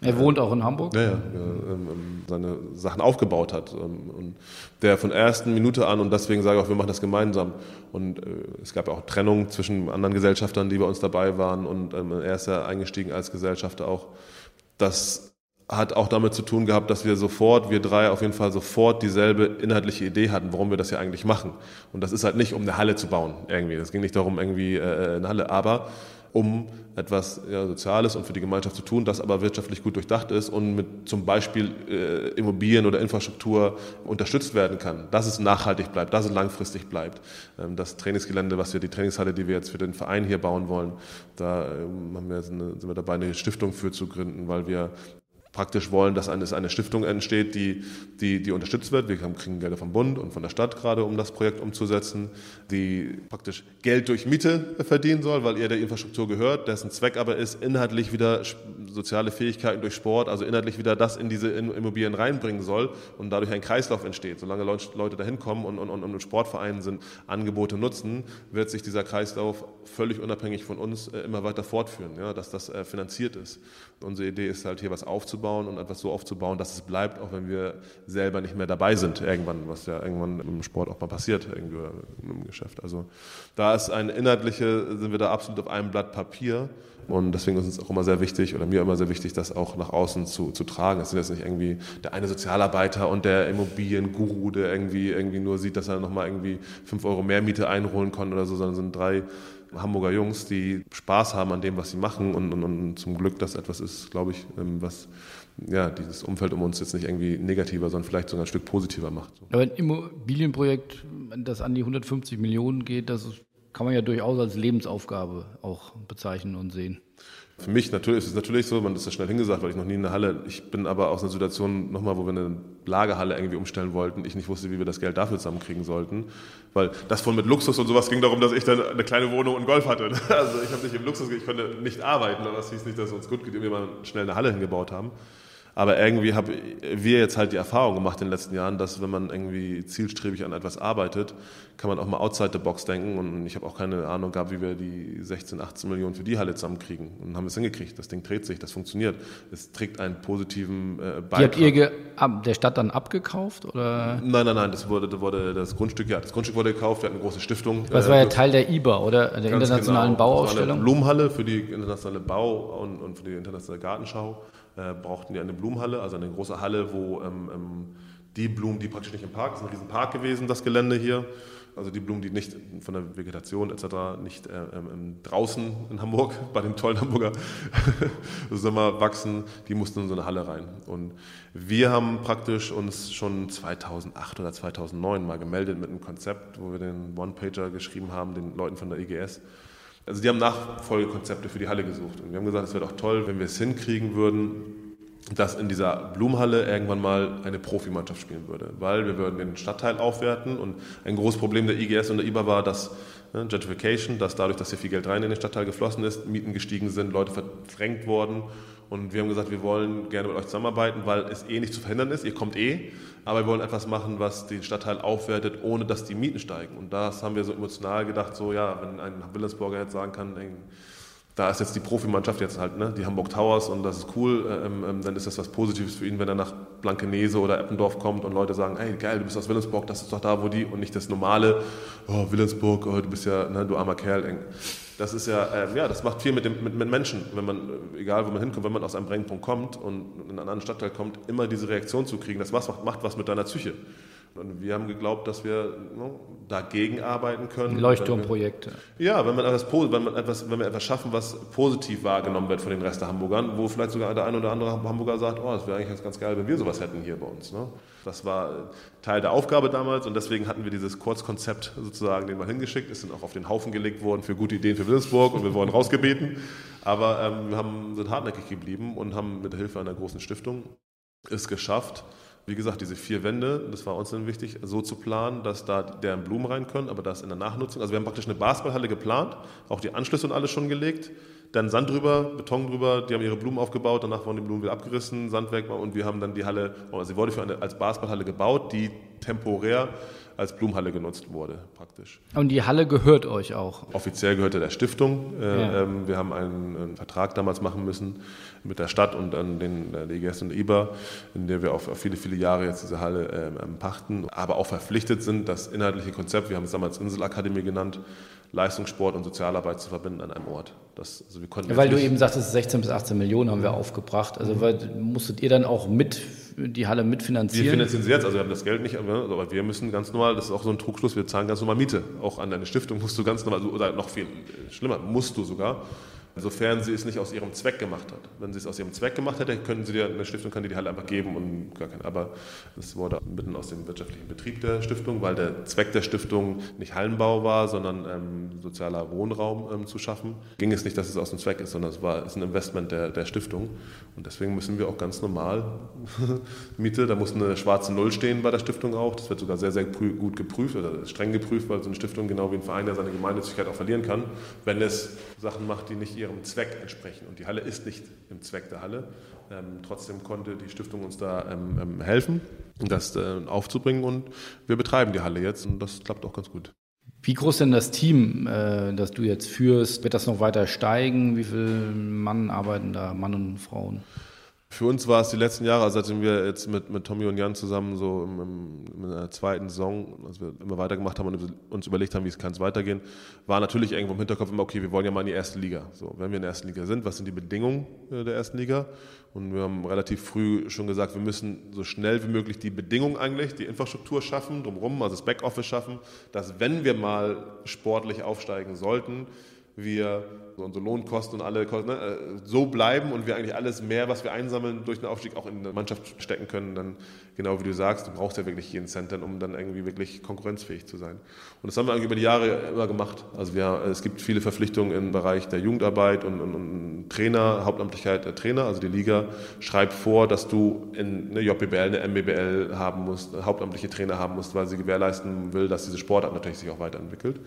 Er äh, wohnt auch in Hamburg? Ja, ja, ähm, ähm, seine Sachen aufgebaut hat. Ähm, und der von ersten Minute an, und deswegen sage ich auch, wir machen das gemeinsam. Und äh, es gab auch Trennung zwischen anderen Gesellschaftern, die bei uns dabei waren. Und ähm, er ist ja eingestiegen als Gesellschafter auch. dass hat auch damit zu tun gehabt, dass wir sofort, wir drei auf jeden Fall sofort dieselbe inhaltliche Idee hatten, warum wir das ja eigentlich machen. Und das ist halt nicht, um eine Halle zu bauen, irgendwie. Es ging nicht darum, irgendwie äh, eine Halle, aber um etwas ja, Soziales und für die Gemeinschaft zu tun, das aber wirtschaftlich gut durchdacht ist und mit zum Beispiel äh, Immobilien oder Infrastruktur unterstützt werden kann, dass es nachhaltig bleibt, dass es langfristig bleibt. Ähm, das Trainingsgelände, was wir, die Trainingshalle, die wir jetzt für den Verein hier bauen wollen, da ähm, haben wir sind wir dabei, eine Stiftung für zu gründen, weil wir praktisch wollen, dass eine, eine Stiftung entsteht, die, die, die unterstützt wird. Wir kriegen Gelder vom Bund und von der Stadt gerade, um das Projekt umzusetzen, die praktisch Geld durch Miete verdienen soll, weil ihr der Infrastruktur gehört, dessen Zweck aber ist, inhaltlich wieder soziale Fähigkeiten durch Sport, also inhaltlich wieder das in diese Immobilien reinbringen soll und dadurch ein Kreislauf entsteht. Solange Leute dahin kommen und, und, und, und Sportvereinen sind, Angebote nutzen, wird sich dieser Kreislauf völlig unabhängig von uns äh, immer weiter fortführen, ja, dass das äh, finanziert ist. Unsere Idee ist halt hier was aufzubauen und etwas so aufzubauen, dass es bleibt, auch wenn wir selber nicht mehr dabei sind irgendwann, was ja irgendwann im Sport auch mal passiert irgendwie im Geschäft. Also da ist eine inhaltliche, sind wir da absolut auf einem Blatt Papier und deswegen ist es auch immer sehr wichtig oder mir immer sehr wichtig, das auch nach außen zu, zu tragen. Es sind jetzt nicht irgendwie der eine Sozialarbeiter und der Immobilienguru, der irgendwie, irgendwie nur sieht, dass er nochmal irgendwie fünf Euro mehr Miete einholen kann oder so, sondern sind drei Hamburger Jungs, die Spaß haben an dem, was sie machen und, und, und zum Glück das etwas ist, glaube ich, ähm, was ja, dieses Umfeld um uns jetzt nicht irgendwie negativer, sondern vielleicht sogar ein Stück positiver macht. Aber ein Immobilienprojekt, das an die 150 Millionen geht, das kann man ja durchaus als Lebensaufgabe auch bezeichnen und sehen. Für mich natürlich ist es natürlich so, man ist ja schnell hingesagt, weil ich noch nie in der Halle, ich bin aber aus einer Situation nochmal, wo wir eine Lagerhalle irgendwie umstellen wollten, ich nicht wusste, wie wir das Geld dafür zusammenkriegen sollten, weil das von mit Luxus und sowas ging darum, dass ich dann eine kleine Wohnung und Golf hatte. Also ich habe nicht im Luxus, ich konnte nicht arbeiten, aber es hieß nicht, dass es uns gut geht, wir mal schnell eine Halle hingebaut haben. Aber irgendwie haben wir jetzt halt die Erfahrung gemacht in den letzten Jahren, dass wenn man irgendwie zielstrebig an etwas arbeitet, kann man auch mal outside the box denken. Und ich habe auch keine Ahnung gehabt, wie wir die 16, 18 Millionen für die Halle zusammenkriegen. Und haben es hingekriegt. Das Ding dreht sich, das funktioniert. Es trägt einen positiven äh, Beitrag. Die habt ihr der Stadt dann abgekauft? Oder? Nein, nein, nein. Das wurde, wurde das Grundstück, ja, das Grundstück wurde gekauft. Wir hatten eine große Stiftung. Das war ja äh, Teil der IBA, oder? Der internationalen genau. Bauausstellung. Das war eine Blumenhalle für die internationale Bau- und, und für die internationale Gartenschau. Äh, brauchten die eine Blumenhalle, also eine große Halle, wo ähm, ähm, die Blumen, die praktisch nicht im Park, ist ein riesen Park gewesen, das Gelände hier, also die Blumen, die nicht von der Vegetation etc. nicht äh, ähm, draußen in Hamburg, bei den tollen Hamburger Sommer wachsen, die mussten in so eine Halle rein. Und wir haben praktisch uns schon 2008 oder 2009 mal gemeldet mit einem Konzept, wo wir den One-Pager geschrieben haben, den Leuten von der IGS. Also die haben Nachfolgekonzepte für die Halle gesucht. Und wir haben gesagt, es wäre doch toll, wenn wir es hinkriegen würden, dass in dieser Blumenhalle irgendwann mal eine Profimannschaft spielen würde, weil wir würden den Stadtteil aufwerten. Und ein großes Problem der IGS und der IBA war, dass ne, Gentrification, dass dadurch, dass hier viel Geld rein in den Stadtteil geflossen ist, Mieten gestiegen sind, Leute verdrängt wurden und wir haben gesagt, wir wollen gerne mit euch zusammenarbeiten, weil es eh nicht zu verhindern ist, ihr kommt eh, aber wir wollen etwas machen, was den Stadtteil aufwertet, ohne dass die Mieten steigen. Und das haben wir so emotional gedacht, so ja, wenn ein Willensburger jetzt sagen kann, da ist jetzt die Profimannschaft jetzt halt, ne, die Hamburg Towers und das ist cool, ähm, ähm, dann ist das was Positives für ihn, wenn er nach Blankenese oder Eppendorf kommt und Leute sagen, hey geil, du bist aus Willensburg, das ist doch da, wo die und nicht das normale, oh Willensburg, oh, du bist ja, ne, du armer Kerl. Das ist ja, äh, ja, das macht viel mit, dem, mit, mit Menschen, wenn man, egal wo man hinkommt, wenn man aus einem Brennpunkt kommt und in einen anderen Stadtteil kommt, immer diese Reaktion zu kriegen, das macht, macht was mit deiner Psyche. Und wir haben geglaubt, dass wir ne, dagegen arbeiten können. Leuchtturmprojekte. Ja, wenn man, etwas, wenn, man etwas, wenn wir etwas schaffen, was positiv wahrgenommen wird von den Rest der Hamburgern, wo vielleicht sogar der ein oder andere Hamburger sagt, oh, das wäre eigentlich ganz geil, wenn wir sowas hätten hier bei uns. Ne? Das war Teil der Aufgabe damals und deswegen hatten wir dieses Kurzkonzept sozusagen den mal hingeschickt, ist dann auch auf den Haufen gelegt worden für gute Ideen für Wilhelmsburg und wir wurden rausgebeten. Aber ähm, wir haben, sind hartnäckig geblieben und haben mit der Hilfe einer großen Stiftung es geschafft, wie gesagt, diese vier Wände, das war uns dann wichtig, so zu planen, dass da deren Blumen rein können, aber das in der Nachnutzung. Also wir haben praktisch eine Basketballhalle geplant, auch die Anschlüsse und alles schon gelegt, dann Sand drüber, Beton drüber, die haben ihre Blumen aufgebaut, danach wurden die Blumen wieder abgerissen, Sand weg und wir haben dann die Halle, also sie wurde für eine, als Basketballhalle gebaut, die temporär als Blumenhalle genutzt wurde, praktisch. Und die Halle gehört euch auch? Offiziell gehörte der Stiftung. Äh, ja. Ähm, wir haben einen, einen, Vertrag damals machen müssen mit der Stadt und dann den der DGS und IBA, in der wir auch viele, viele Jahre jetzt diese Halle ähm, pachten, aber auch verpflichtet sind, das inhaltliche Konzept, wir haben es damals Inselakademie genannt, Leistungssport und Sozialarbeit zu verbinden an einem Ort. Das, also wir konnten ja, weil du eben sagtest, 16 bis 18 Millionen haben wir aufgebracht. Also weil, musstet ihr dann auch mit die Halle mitfinanzieren? Wir finanzieren sie jetzt, also wir haben das Geld nicht, aber wir müssen ganz normal, das ist auch so ein Trugschluss, wir zahlen ganz normal Miete. Auch an deine Stiftung musst du ganz normal, oder noch viel schlimmer, musst du sogar sofern sie es nicht aus ihrem Zweck gemacht hat. Wenn sie es aus ihrem Zweck gemacht hätte, könnten sie dir eine Stiftung kann die, die Halle einfach geben und gar keine. Aber es wurde mitten aus dem wirtschaftlichen Betrieb der Stiftung, weil der Zweck der Stiftung nicht Hallenbau war, sondern ähm, sozialer Wohnraum ähm, zu schaffen. Ging es nicht, dass es aus dem Zweck ist, sondern es war ist ein Investment der, der Stiftung. Und deswegen müssen wir auch ganz normal Miete, da muss eine schwarze Null stehen bei der Stiftung auch. Das wird sogar sehr, sehr gut geprüft oder streng geprüft, weil so eine Stiftung genau wie ein Verein, der seine Gemeinnützigkeit auch verlieren kann, wenn es Sachen macht, die nicht ihr ihrem Zweck entsprechen. Und die Halle ist nicht im Zweck der Halle. Ähm, trotzdem konnte die Stiftung uns da ähm, ähm, helfen, das äh, aufzubringen. Und wir betreiben die Halle jetzt und das klappt auch ganz gut. Wie groß denn das Team, äh, das du jetzt führst? Wird das noch weiter steigen? Wie viele Mann arbeiten da, Mann und Frauen? Für uns war es die letzten Jahre, seitdem wir jetzt mit, mit Tommy und Jan zusammen so im, im, in der zweiten Saison, als wir immer weitergemacht haben und uns überlegt haben, wie es kann es weitergehen, war natürlich irgendwo im Hinterkopf immer, okay, wir wollen ja mal in die erste Liga. So, wenn wir in der ersten Liga sind, was sind die Bedingungen äh, der ersten Liga? Und wir haben relativ früh schon gesagt, wir müssen so schnell wie möglich die Bedingungen eigentlich, die Infrastruktur schaffen, drumherum, also das Backoffice schaffen, dass wenn wir mal sportlich aufsteigen sollten, wir unsere Lohnkosten und alle Kosten ne, äh, so bleiben und wir eigentlich alles mehr, was wir einsammeln durch den Aufstieg auch in eine Mannschaft stecken können, dann genau wie du sagst, du brauchst ja wirklich jeden Cent dann, um dann irgendwie wirklich konkurrenzfähig zu sein. Und das haben wir eigentlich über die Jahre immer gemacht. Also wir, es gibt viele Verpflichtungen im Bereich der Jugendarbeit und, und, und Trainer, Hauptamtlichkeit der Trainer. Also die Liga schreibt vor, dass du in eine JBL, eine MBBL haben musst, hauptamtliche Trainer haben musst, weil sie gewährleisten will, dass diese Sportart natürlich sich auch weiterentwickelt.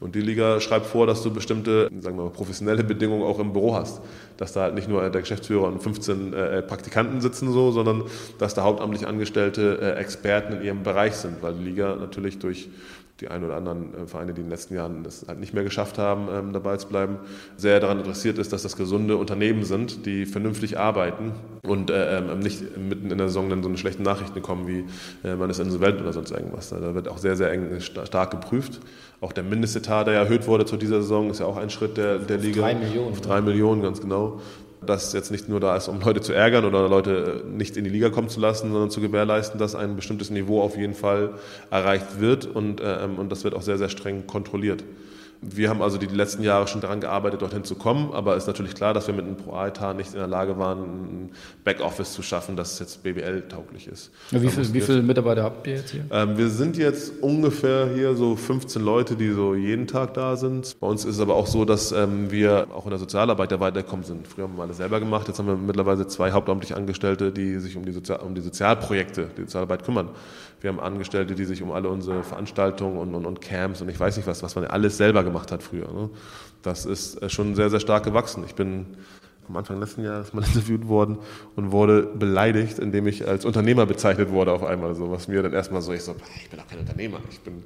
Und die Liga schreibt vor, dass du bestimmte, sagen wir mal, professionelle Bedingungen auch im Büro hast. Dass da halt nicht nur der Geschäftsführer und 15 äh, Praktikanten sitzen so, sondern dass da hauptamtlich angestellte äh, Experten in ihrem Bereich sind, weil die Liga natürlich durch die ein oder anderen äh, Vereine, die in den letzten Jahren das halt nicht mehr geschafft haben, ähm, dabei zu bleiben, sehr daran interessiert ist, dass das gesunde Unternehmen sind, die vernünftig arbeiten und äh, ähm, nicht mitten in der Saison dann so eine schlechten Nachrichten kommen, wie äh, man ist insolvent oder sonst irgendwas. Da wird auch sehr, sehr eng stark geprüft. Auch der Mindestetat, der erhöht wurde zu dieser Saison, ist ja auch ein Schritt der, der Liga. Drei Millionen. Auf drei Millionen, ganz genau das jetzt nicht nur da ist, um Leute zu ärgern oder Leute nicht in die Liga kommen zu lassen, sondern zu gewährleisten, dass ein bestimmtes Niveau auf jeden Fall erreicht wird und, ähm, und das wird auch sehr, sehr streng kontrolliert. Wir haben also die letzten Jahre schon daran gearbeitet, dorthin zu kommen, aber es ist natürlich klar, dass wir mit einem Pro-A-Etat nicht in der Lage waren, ein Backoffice zu schaffen, das jetzt BBL-tauglich ist. Ja, wie, viel, wie viele Mitarbeiter habt ihr jetzt hier? Ähm, wir sind jetzt ungefähr hier so 15 Leute, die so jeden Tag da sind. Bei uns ist es aber auch so, dass ähm, wir auch in der Sozialarbeit ja weitergekommen sind. Früher haben wir alles selber gemacht, jetzt haben wir mittlerweile zwei hauptamtliche Angestellte, die sich um die, Sozial um die Sozialprojekte, die Sozialarbeit kümmern. Wir haben Angestellte, die sich um alle unsere Veranstaltungen und, und, und Camps und ich weiß nicht was, was man alles selber gemacht hat früher. Ne? Das ist äh, schon sehr, sehr stark gewachsen. Ich bin am Anfang letzten Jahres mal interviewt worden und wurde beleidigt, indem ich als Unternehmer bezeichnet wurde auf einmal. So, was mir dann erstmal so, ich so, ich bin doch kein Unternehmer. Ich bin,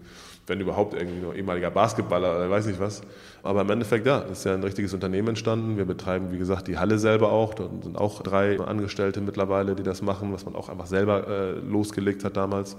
wenn überhaupt, irgendwie nur ehemaliger Basketballer oder weiß nicht was. Aber im Endeffekt, ja, ist ja ein richtiges Unternehmen entstanden. Wir betreiben, wie gesagt, die Halle selber auch. Da sind auch drei Angestellte mittlerweile, die das machen, was man auch einfach selber äh, losgelegt hat damals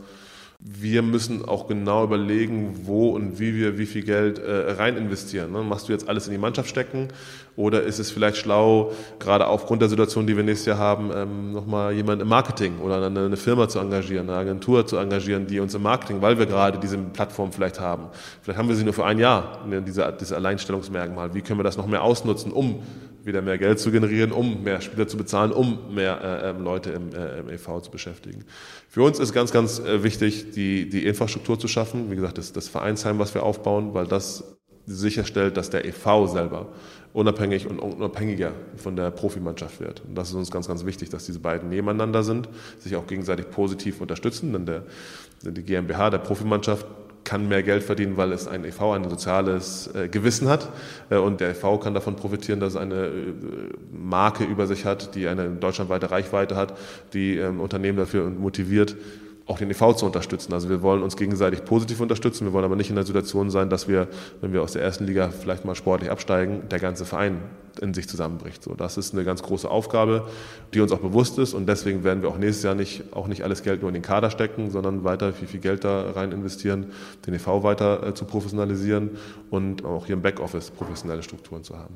wir müssen auch genau überlegen, wo und wie wir wie viel Geld äh, rein investieren. Ne? Machst du jetzt alles in die Mannschaft stecken oder ist es vielleicht schlau, gerade aufgrund der Situation, die wir nächstes Jahr haben, ähm, nochmal jemanden im Marketing oder eine, eine, Firma zu engagieren, eine Agentur zu engagieren, die uns im Marketing, weil wir gerade diese Plattform vielleicht haben. Vielleicht haben wir sie nur für ein Jahr, ne, diese, diese Alleinstellungsmerkmal. Wie können wir das noch mehr ausnutzen, um wieder mehr Geld zu generieren, um mehr Spieler zu bezahlen, um mehr äh, ähm, Leute im, äh, im EV zu beschäftigen. Für uns ist ganz, ganz äh, wichtig, die, die Infrastruktur zu schaffen. Wie gesagt, das, das Vereinsheim, was wir aufbauen, weil das sicherstellt, dass der EV selber unabhängig und unabhängiger von der Profimannschaft wird. Und das ist uns ganz, ganz wichtig, dass diese beiden nebeneinander sind, sich auch gegenseitig positiv unterstützen. Denn der, die GmbH der Profimannschaft kann mehr Geld verdienen, weil es ein EV ein soziales äh, Gewissen hat. Äh, und der EV kann davon profitieren, dass es eine äh, Marke über sich hat, die eine deutschlandweite Reichweite hat, die ähm, Unternehmen dafür motiviert, auch den EV zu unterstützen. Also wir wollen uns gegenseitig positiv unterstützen. Wir wollen aber nicht in der Situation sein, dass wir, wenn wir aus der ersten Liga vielleicht mal sportlich absteigen, der ganze Verein in sich zusammenbricht. So, das ist eine ganz große Aufgabe, die uns auch bewusst ist. Und deswegen werden wir auch nächstes Jahr nicht, auch nicht alles Geld nur in den Kader stecken, sondern weiter viel, viel Geld da rein investieren, den EV weiter äh, zu professionalisieren und auch hier im Backoffice professionelle Strukturen zu haben.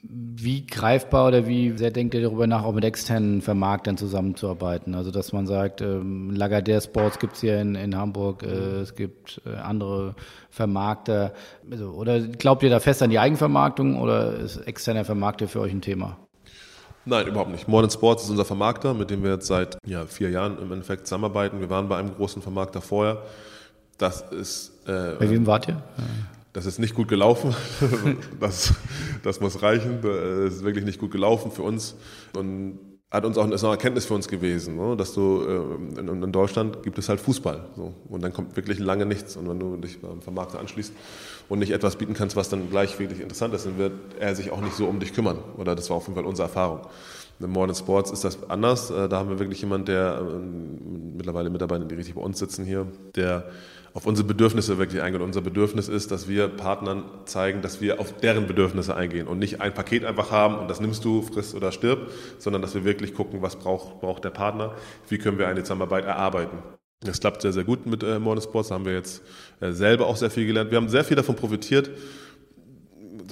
Wie greifbar oder wie sehr denkt ihr darüber nach, auch mit externen Vermarktern zusammenzuarbeiten? Also dass man sagt, ähm, Lagardère Sports gibt es hier in, in Hamburg, äh, es gibt äh, andere Vermarkter. Also, oder glaubt ihr da fest an die Eigenvermarktung oder ist externer Vermarkter für euch ein Thema? Nein, überhaupt nicht. Modern Sports ist unser Vermarkter, mit dem wir jetzt seit ja, vier Jahren im Endeffekt zusammenarbeiten. Wir waren bei einem großen Vermarkter vorher. Das ist. Äh, bei wem wart ihr? Das ist nicht gut gelaufen. das, das muss reichen. Das ist wirklich nicht gut gelaufen für uns. Und hat uns auch ist eine Erkenntnis für uns gewesen, ne? dass du äh, in, in, Deutschland gibt es halt Fußball. So. Und dann kommt wirklich lange nichts. Und wenn du dich beim Vermarkter anschließt und nicht etwas bieten kannst, was dann gleich wirklich interessant ist, dann wird er sich auch nicht so um dich kümmern. Oder das war auf jeden Fall unsere Erfahrung. In Modern Sports ist das anders. Äh, da haben wir wirklich jemanden, der äh, mittlerweile Mitarbeiter, die richtig bei uns sitzen hier, der auf unsere Bedürfnisse wirklich eingehen. Unser Bedürfnis ist, dass wir Partnern zeigen, dass wir auf deren Bedürfnisse eingehen und nicht ein Paket einfach haben und das nimmst du, frisst oder stirb, sondern dass wir wirklich gucken, was braucht, braucht der Partner, wie können wir eine Zusammenarbeit erarbeiten. Das klappt sehr, sehr gut mit äh, Modern Sports, da haben wir jetzt äh, selber auch sehr viel gelernt. Wir haben sehr viel davon profitiert,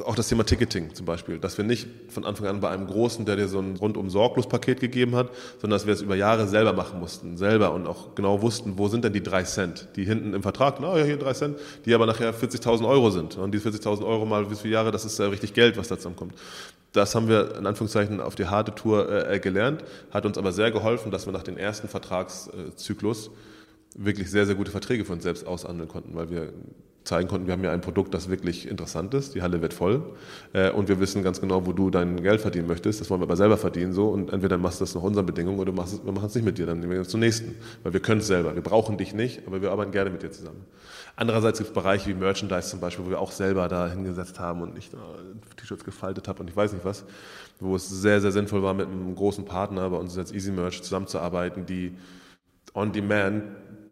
auch das Thema Ticketing zum Beispiel, dass wir nicht von Anfang an bei einem Großen, der dir so ein rundum sorglos Paket gegeben hat, sondern dass wir es über Jahre selber machen mussten, selber und auch genau wussten, wo sind denn die drei Cent, die hinten im Vertrag, na ja, hier drei Cent, die aber nachher 40.000 Euro sind. Und die 40.000 Euro mal wie viele Jahre, das ist ja richtig Geld, was da zusammenkommt. Das haben wir in Anführungszeichen auf die harte Tour äh, gelernt, hat uns aber sehr geholfen, dass wir nach dem ersten Vertragszyklus wirklich sehr, sehr gute Verträge für uns selbst aushandeln konnten, weil wir zeigen konnten, wir haben ja ein Produkt, das wirklich interessant ist, die Halle wird voll. Äh, und wir wissen ganz genau, wo du dein Geld verdienen möchtest, das wollen wir aber selber verdienen so. Und entweder machst du das nach unseren Bedingungen oder machst wir machen es nicht mit dir, dann nehmen wir uns zum nächsten, weil wir können es selber, wir brauchen dich nicht, aber wir arbeiten gerne mit dir zusammen. Andererseits gibt es Bereiche wie Merchandise zum Beispiel, wo wir auch selber da hingesetzt haben und ich äh, T-Shirts gefaltet habe und ich weiß nicht was, wo es sehr, sehr sinnvoll war, mit einem großen Partner, bei uns jetzt Easy Merch, zusammenzuarbeiten, die on demand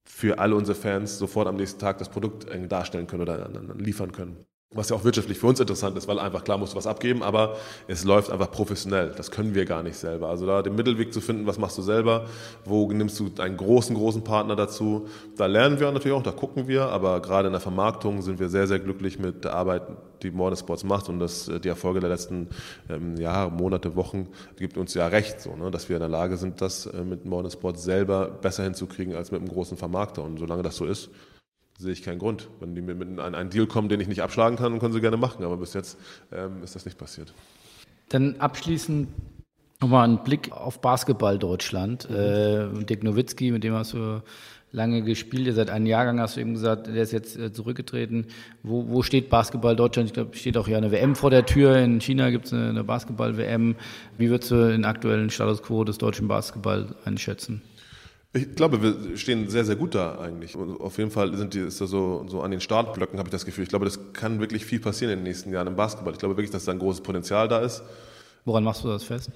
für alle unsere Fans sofort am nächsten Tag das Produkt darstellen können oder liefern können. Was ja auch wirtschaftlich für uns interessant ist, weil einfach klar musst du was abgeben, aber es läuft einfach professionell. Das können wir gar nicht selber. Also da den Mittelweg zu finden, was machst du selber, wo nimmst du einen großen, großen Partner dazu, da lernen wir natürlich auch, da gucken wir, aber gerade in der Vermarktung sind wir sehr, sehr glücklich mit der Arbeit, die Modern Sports macht und das, die Erfolge der letzten ähm, Jahre, Monate, Wochen gibt uns ja recht, so, ne, dass wir in der Lage sind, das äh, mit Modern Sports selber besser hinzukriegen als mit einem großen Vermarkter. Und solange das so ist, sehe ich keinen Grund. Wenn die mit einem einen Deal kommen, den ich nicht abschlagen kann, dann können sie gerne machen. Aber bis jetzt ähm, ist das nicht passiert. Dann abschließend nochmal ein Blick auf Basketball Deutschland. Mhm. Äh, Dirk Nowitzki, mit dem hast du lange gespielt. Ihr seid einen Jahrgang, hast du eben gesagt, der ist jetzt äh, zurückgetreten. Wo, wo steht Basketball Deutschland? Ich glaube, steht auch ja eine WM vor der Tür. In China gibt es eine, eine Basketball-WM. Wie würdest du den aktuellen Status quo des deutschen Basketball einschätzen? Ich glaube, wir stehen sehr, sehr gut da eigentlich. Und auf jeden Fall sind die, ist da so, so an den Startblöcken, habe ich das Gefühl. Ich glaube, das kann wirklich viel passieren in den nächsten Jahren im Basketball. Ich glaube wirklich, dass da ein großes Potenzial da ist. Woran machst du das fest?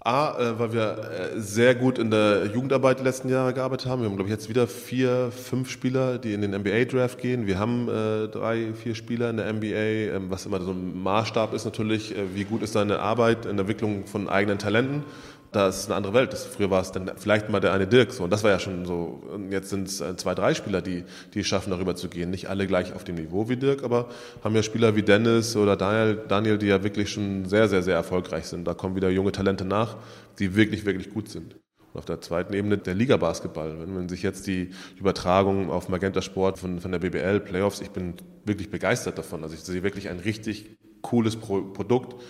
A, äh, weil wir äh, sehr gut in der Jugendarbeit die letzten Jahre gearbeitet haben. Wir haben, glaube ich, jetzt wieder vier, fünf Spieler, die in den NBA-Draft gehen. Wir haben äh, drei, vier Spieler in der NBA, ähm, was immer so ein Maßstab ist natürlich, äh, wie gut ist deine Arbeit in der Entwicklung von eigenen Talenten da ist eine andere Welt. Das, früher war es dann vielleicht mal der eine Dirk so und das war ja schon so. Und jetzt sind es äh, zwei, drei Spieler, die die schaffen, darüber zu gehen. Nicht alle gleich auf dem Niveau wie Dirk, aber haben ja Spieler wie Dennis oder Daniel, Daniel, die ja wirklich schon sehr, sehr, sehr erfolgreich sind. Da kommen wieder junge Talente nach, die wirklich, wirklich gut sind. Und auf der zweiten Ebene der Liga-Basketball. Wenn man sich jetzt die Übertragung auf Magenta Sport von, von der BBL Playoffs, ich bin wirklich begeistert davon. Also ich sehe wirklich ein richtig cooles Pro Produkt,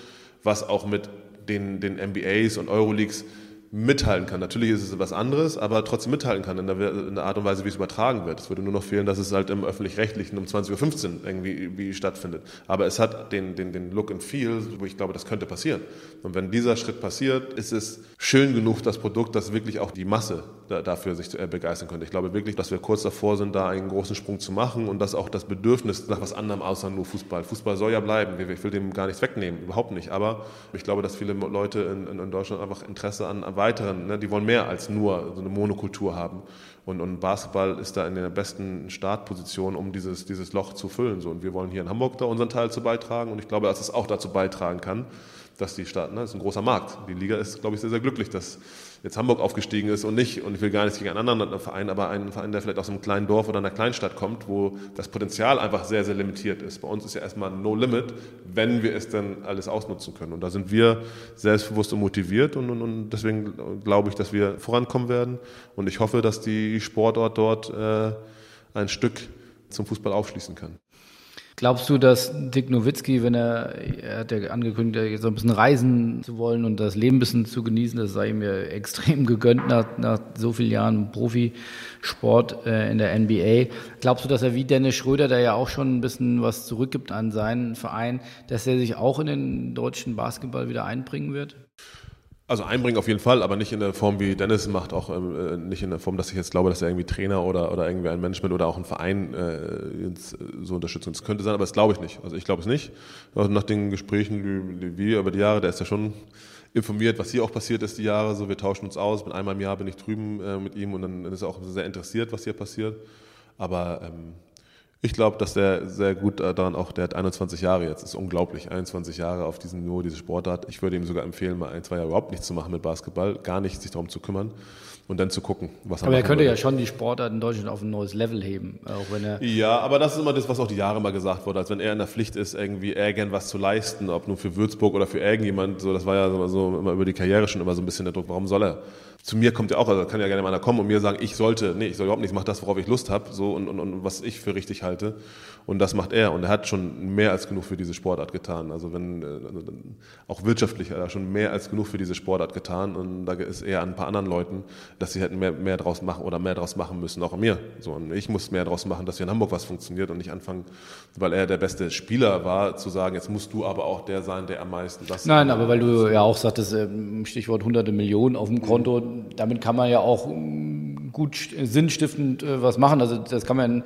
was auch mit den, den MBAs und Euroleagues mithalten kann. Natürlich ist es was anderes, aber trotzdem mithalten kann in der, in der, Art und Weise, wie es übertragen wird. Es würde nur noch fehlen, dass es halt im Öffentlich-Rechtlichen um 20.15 Uhr irgendwie wie stattfindet. Aber es hat den, den, den Look and Feel, wo ich glaube, das könnte passieren. Und wenn dieser Schritt passiert, ist es schön genug, das Produkt, dass wirklich auch die Masse da, dafür sich äh, begeistern könnte. Ich glaube wirklich, dass wir kurz davor sind, da einen großen Sprung zu machen und dass auch das Bedürfnis nach was anderem außer nur Fußball. Fußball soll ja bleiben. Ich will dem gar nichts wegnehmen, überhaupt nicht. Aber ich glaube, dass viele Leute in, in Deutschland einfach Interesse an, an weiteren, ne, die wollen mehr als nur so eine Monokultur haben. Und, und Basketball ist da in der besten Startposition, um dieses, dieses Loch zu füllen. So. Und wir wollen hier in Hamburg da unseren Teil zu beitragen. Und ich glaube, dass es auch dazu beitragen kann, dass die Stadt, ne, das ist ein großer Markt. Die Liga ist, glaube ich, sehr, sehr glücklich, dass jetzt Hamburg aufgestiegen ist und nicht, und ich will gar nicht gegen einen anderen Verein, aber einen Verein, der vielleicht aus einem kleinen Dorf oder einer Kleinstadt kommt, wo das Potenzial einfach sehr, sehr limitiert ist. Bei uns ist ja erstmal no limit, wenn wir es dann alles ausnutzen können. Und da sind wir selbstbewusst und motiviert und, und, und deswegen glaube ich, dass wir vorankommen werden. Und ich hoffe, dass die Sportort dort äh, ein Stück zum Fußball aufschließen kann. Glaubst du, dass Dick Nowitzki, wenn er, er hat ja angekündigt, so ein bisschen reisen zu wollen und das Leben ein bisschen zu genießen, das sei ihm ja extrem gegönnt nach, nach so vielen Jahren Profisport äh, in der NBA. Glaubst du, dass er wie Dennis Schröder, der ja auch schon ein bisschen was zurückgibt an seinen Verein, dass er sich auch in den deutschen Basketball wieder einbringen wird? Also einbringen auf jeden Fall, aber nicht in der Form, wie Dennis macht, auch ähm, äh, nicht in der Form, dass ich jetzt glaube, dass er irgendwie Trainer oder, oder irgendwie ein Management oder auch ein Verein äh, jetzt, äh, so unterstützt. Das könnte sein, aber das glaube ich nicht. Also ich glaube es nicht. Also nach den Gesprächen, die wir über die Jahre, der ist ja schon informiert, was hier auch passiert ist die Jahre. So, wir tauschen uns aus. Mit einmal im Jahr bin ich drüben äh, mit ihm und dann ist er auch sehr interessiert, was hier passiert. Aber ähm, ich glaube, dass der sehr gut daran auch, der hat 21 Jahre jetzt, ist unglaublich, 21 Jahre auf diesem Niveau, diese Sportart. Ich würde ihm sogar empfehlen, mal ein, zwei Jahre überhaupt nichts zu machen mit Basketball, gar nicht sich darum zu kümmern und dann zu gucken, was er Aber er könnte würde. ja schon die Sportart in Deutschland auf ein neues Level heben, auch wenn er. Ja, aber das ist immer das, was auch die Jahre mal gesagt wurde, als wenn er in der Pflicht ist, irgendwie irgendwas zu leisten, ob nur für Würzburg oder für irgendjemand, so, das war ja so, immer über die Karriere schon immer so ein bisschen der Druck, warum soll er? Zu mir kommt ja auch, also kann ja gerne mal einer kommen und mir sagen, ich sollte, nee, ich soll überhaupt nichts, ich mache das, worauf ich Lust habe, so und, und, und was ich für richtig halte. Und das macht er. Und er hat schon mehr als genug für diese Sportart getan. Also wenn äh, auch wirtschaftlich hat er schon mehr als genug für diese Sportart getan. Und da ist eher an ein paar anderen Leuten, dass sie hätten mehr, mehr draus machen oder mehr draus machen müssen, auch an mir. So, und ich muss mehr draus machen, dass hier in Hamburg was funktioniert und nicht anfangen, weil er der beste Spieler war, zu sagen, jetzt musst du aber auch der sein, der am meisten das. Nein, aber weil du ja auch sagtest, ähm, Stichwort hunderte Millionen auf dem Konto, damit kann man ja auch ähm, gut sinnstiftend äh, was machen. Also das kann man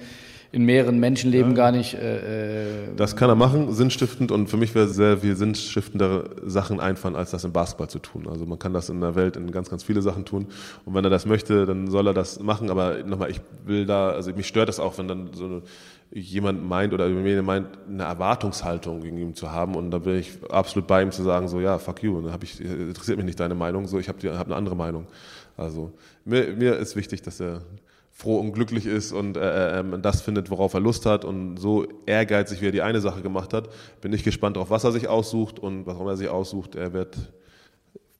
in mehreren Menschenleben ja. gar nicht. Äh, äh, das kann er machen, sinnstiftend. Und für mich wäre sehr viel sinnstiftendere Sachen einfallen, als das im Basketball zu tun. Also man kann das in der Welt in ganz, ganz viele Sachen tun. Und wenn er das möchte, dann soll er das machen. Aber nochmal, ich will da, also mich stört das auch, wenn dann so jemand meint oder mir meint, eine Erwartungshaltung gegen ihn zu haben. Und da bin ich absolut bei ihm zu sagen, so ja, fuck you. Dann hab ich, interessiert mich nicht deine Meinung, so ich habe hab eine andere Meinung. Also mir, mir ist wichtig, dass er froh und glücklich ist und äh, äh, das findet, worauf er Lust hat und so ehrgeizig, wie er die eine Sache gemacht hat, bin ich gespannt darauf, was er sich aussucht und warum er sich aussucht. Er wird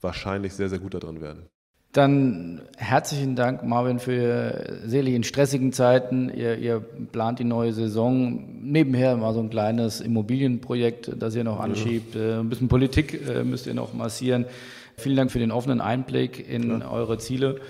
wahrscheinlich sehr, sehr gut darin werden. Dann herzlichen Dank, Marvin, für sicherlich in stressigen Zeiten. Ihr, ihr, plant die neue Saison. Nebenher mal so ein kleines Immobilienprojekt, das ihr noch anschiebt. Ja. Äh, ein bisschen Politik äh, müsst ihr noch massieren. Vielen Dank für den offenen Einblick in ja. eure Ziele.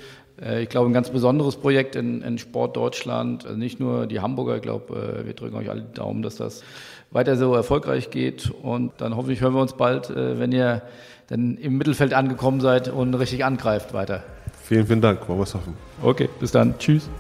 Äh, ich glaube, ein ganz besonderes Projekt in, in Sport Deutschland. Also nicht nur die Hamburger, ich glaube, äh, wir drücken euch alle die Daumen, dass das weiter so erfolgreich geht. Und dann hoffentlich hören wir uns bald, wenn ihr dann im Mittelfeld angekommen seid und richtig angreift weiter. Vielen, vielen Dank. Wollen wir es hoffen. Okay, bis dann. Tschüss.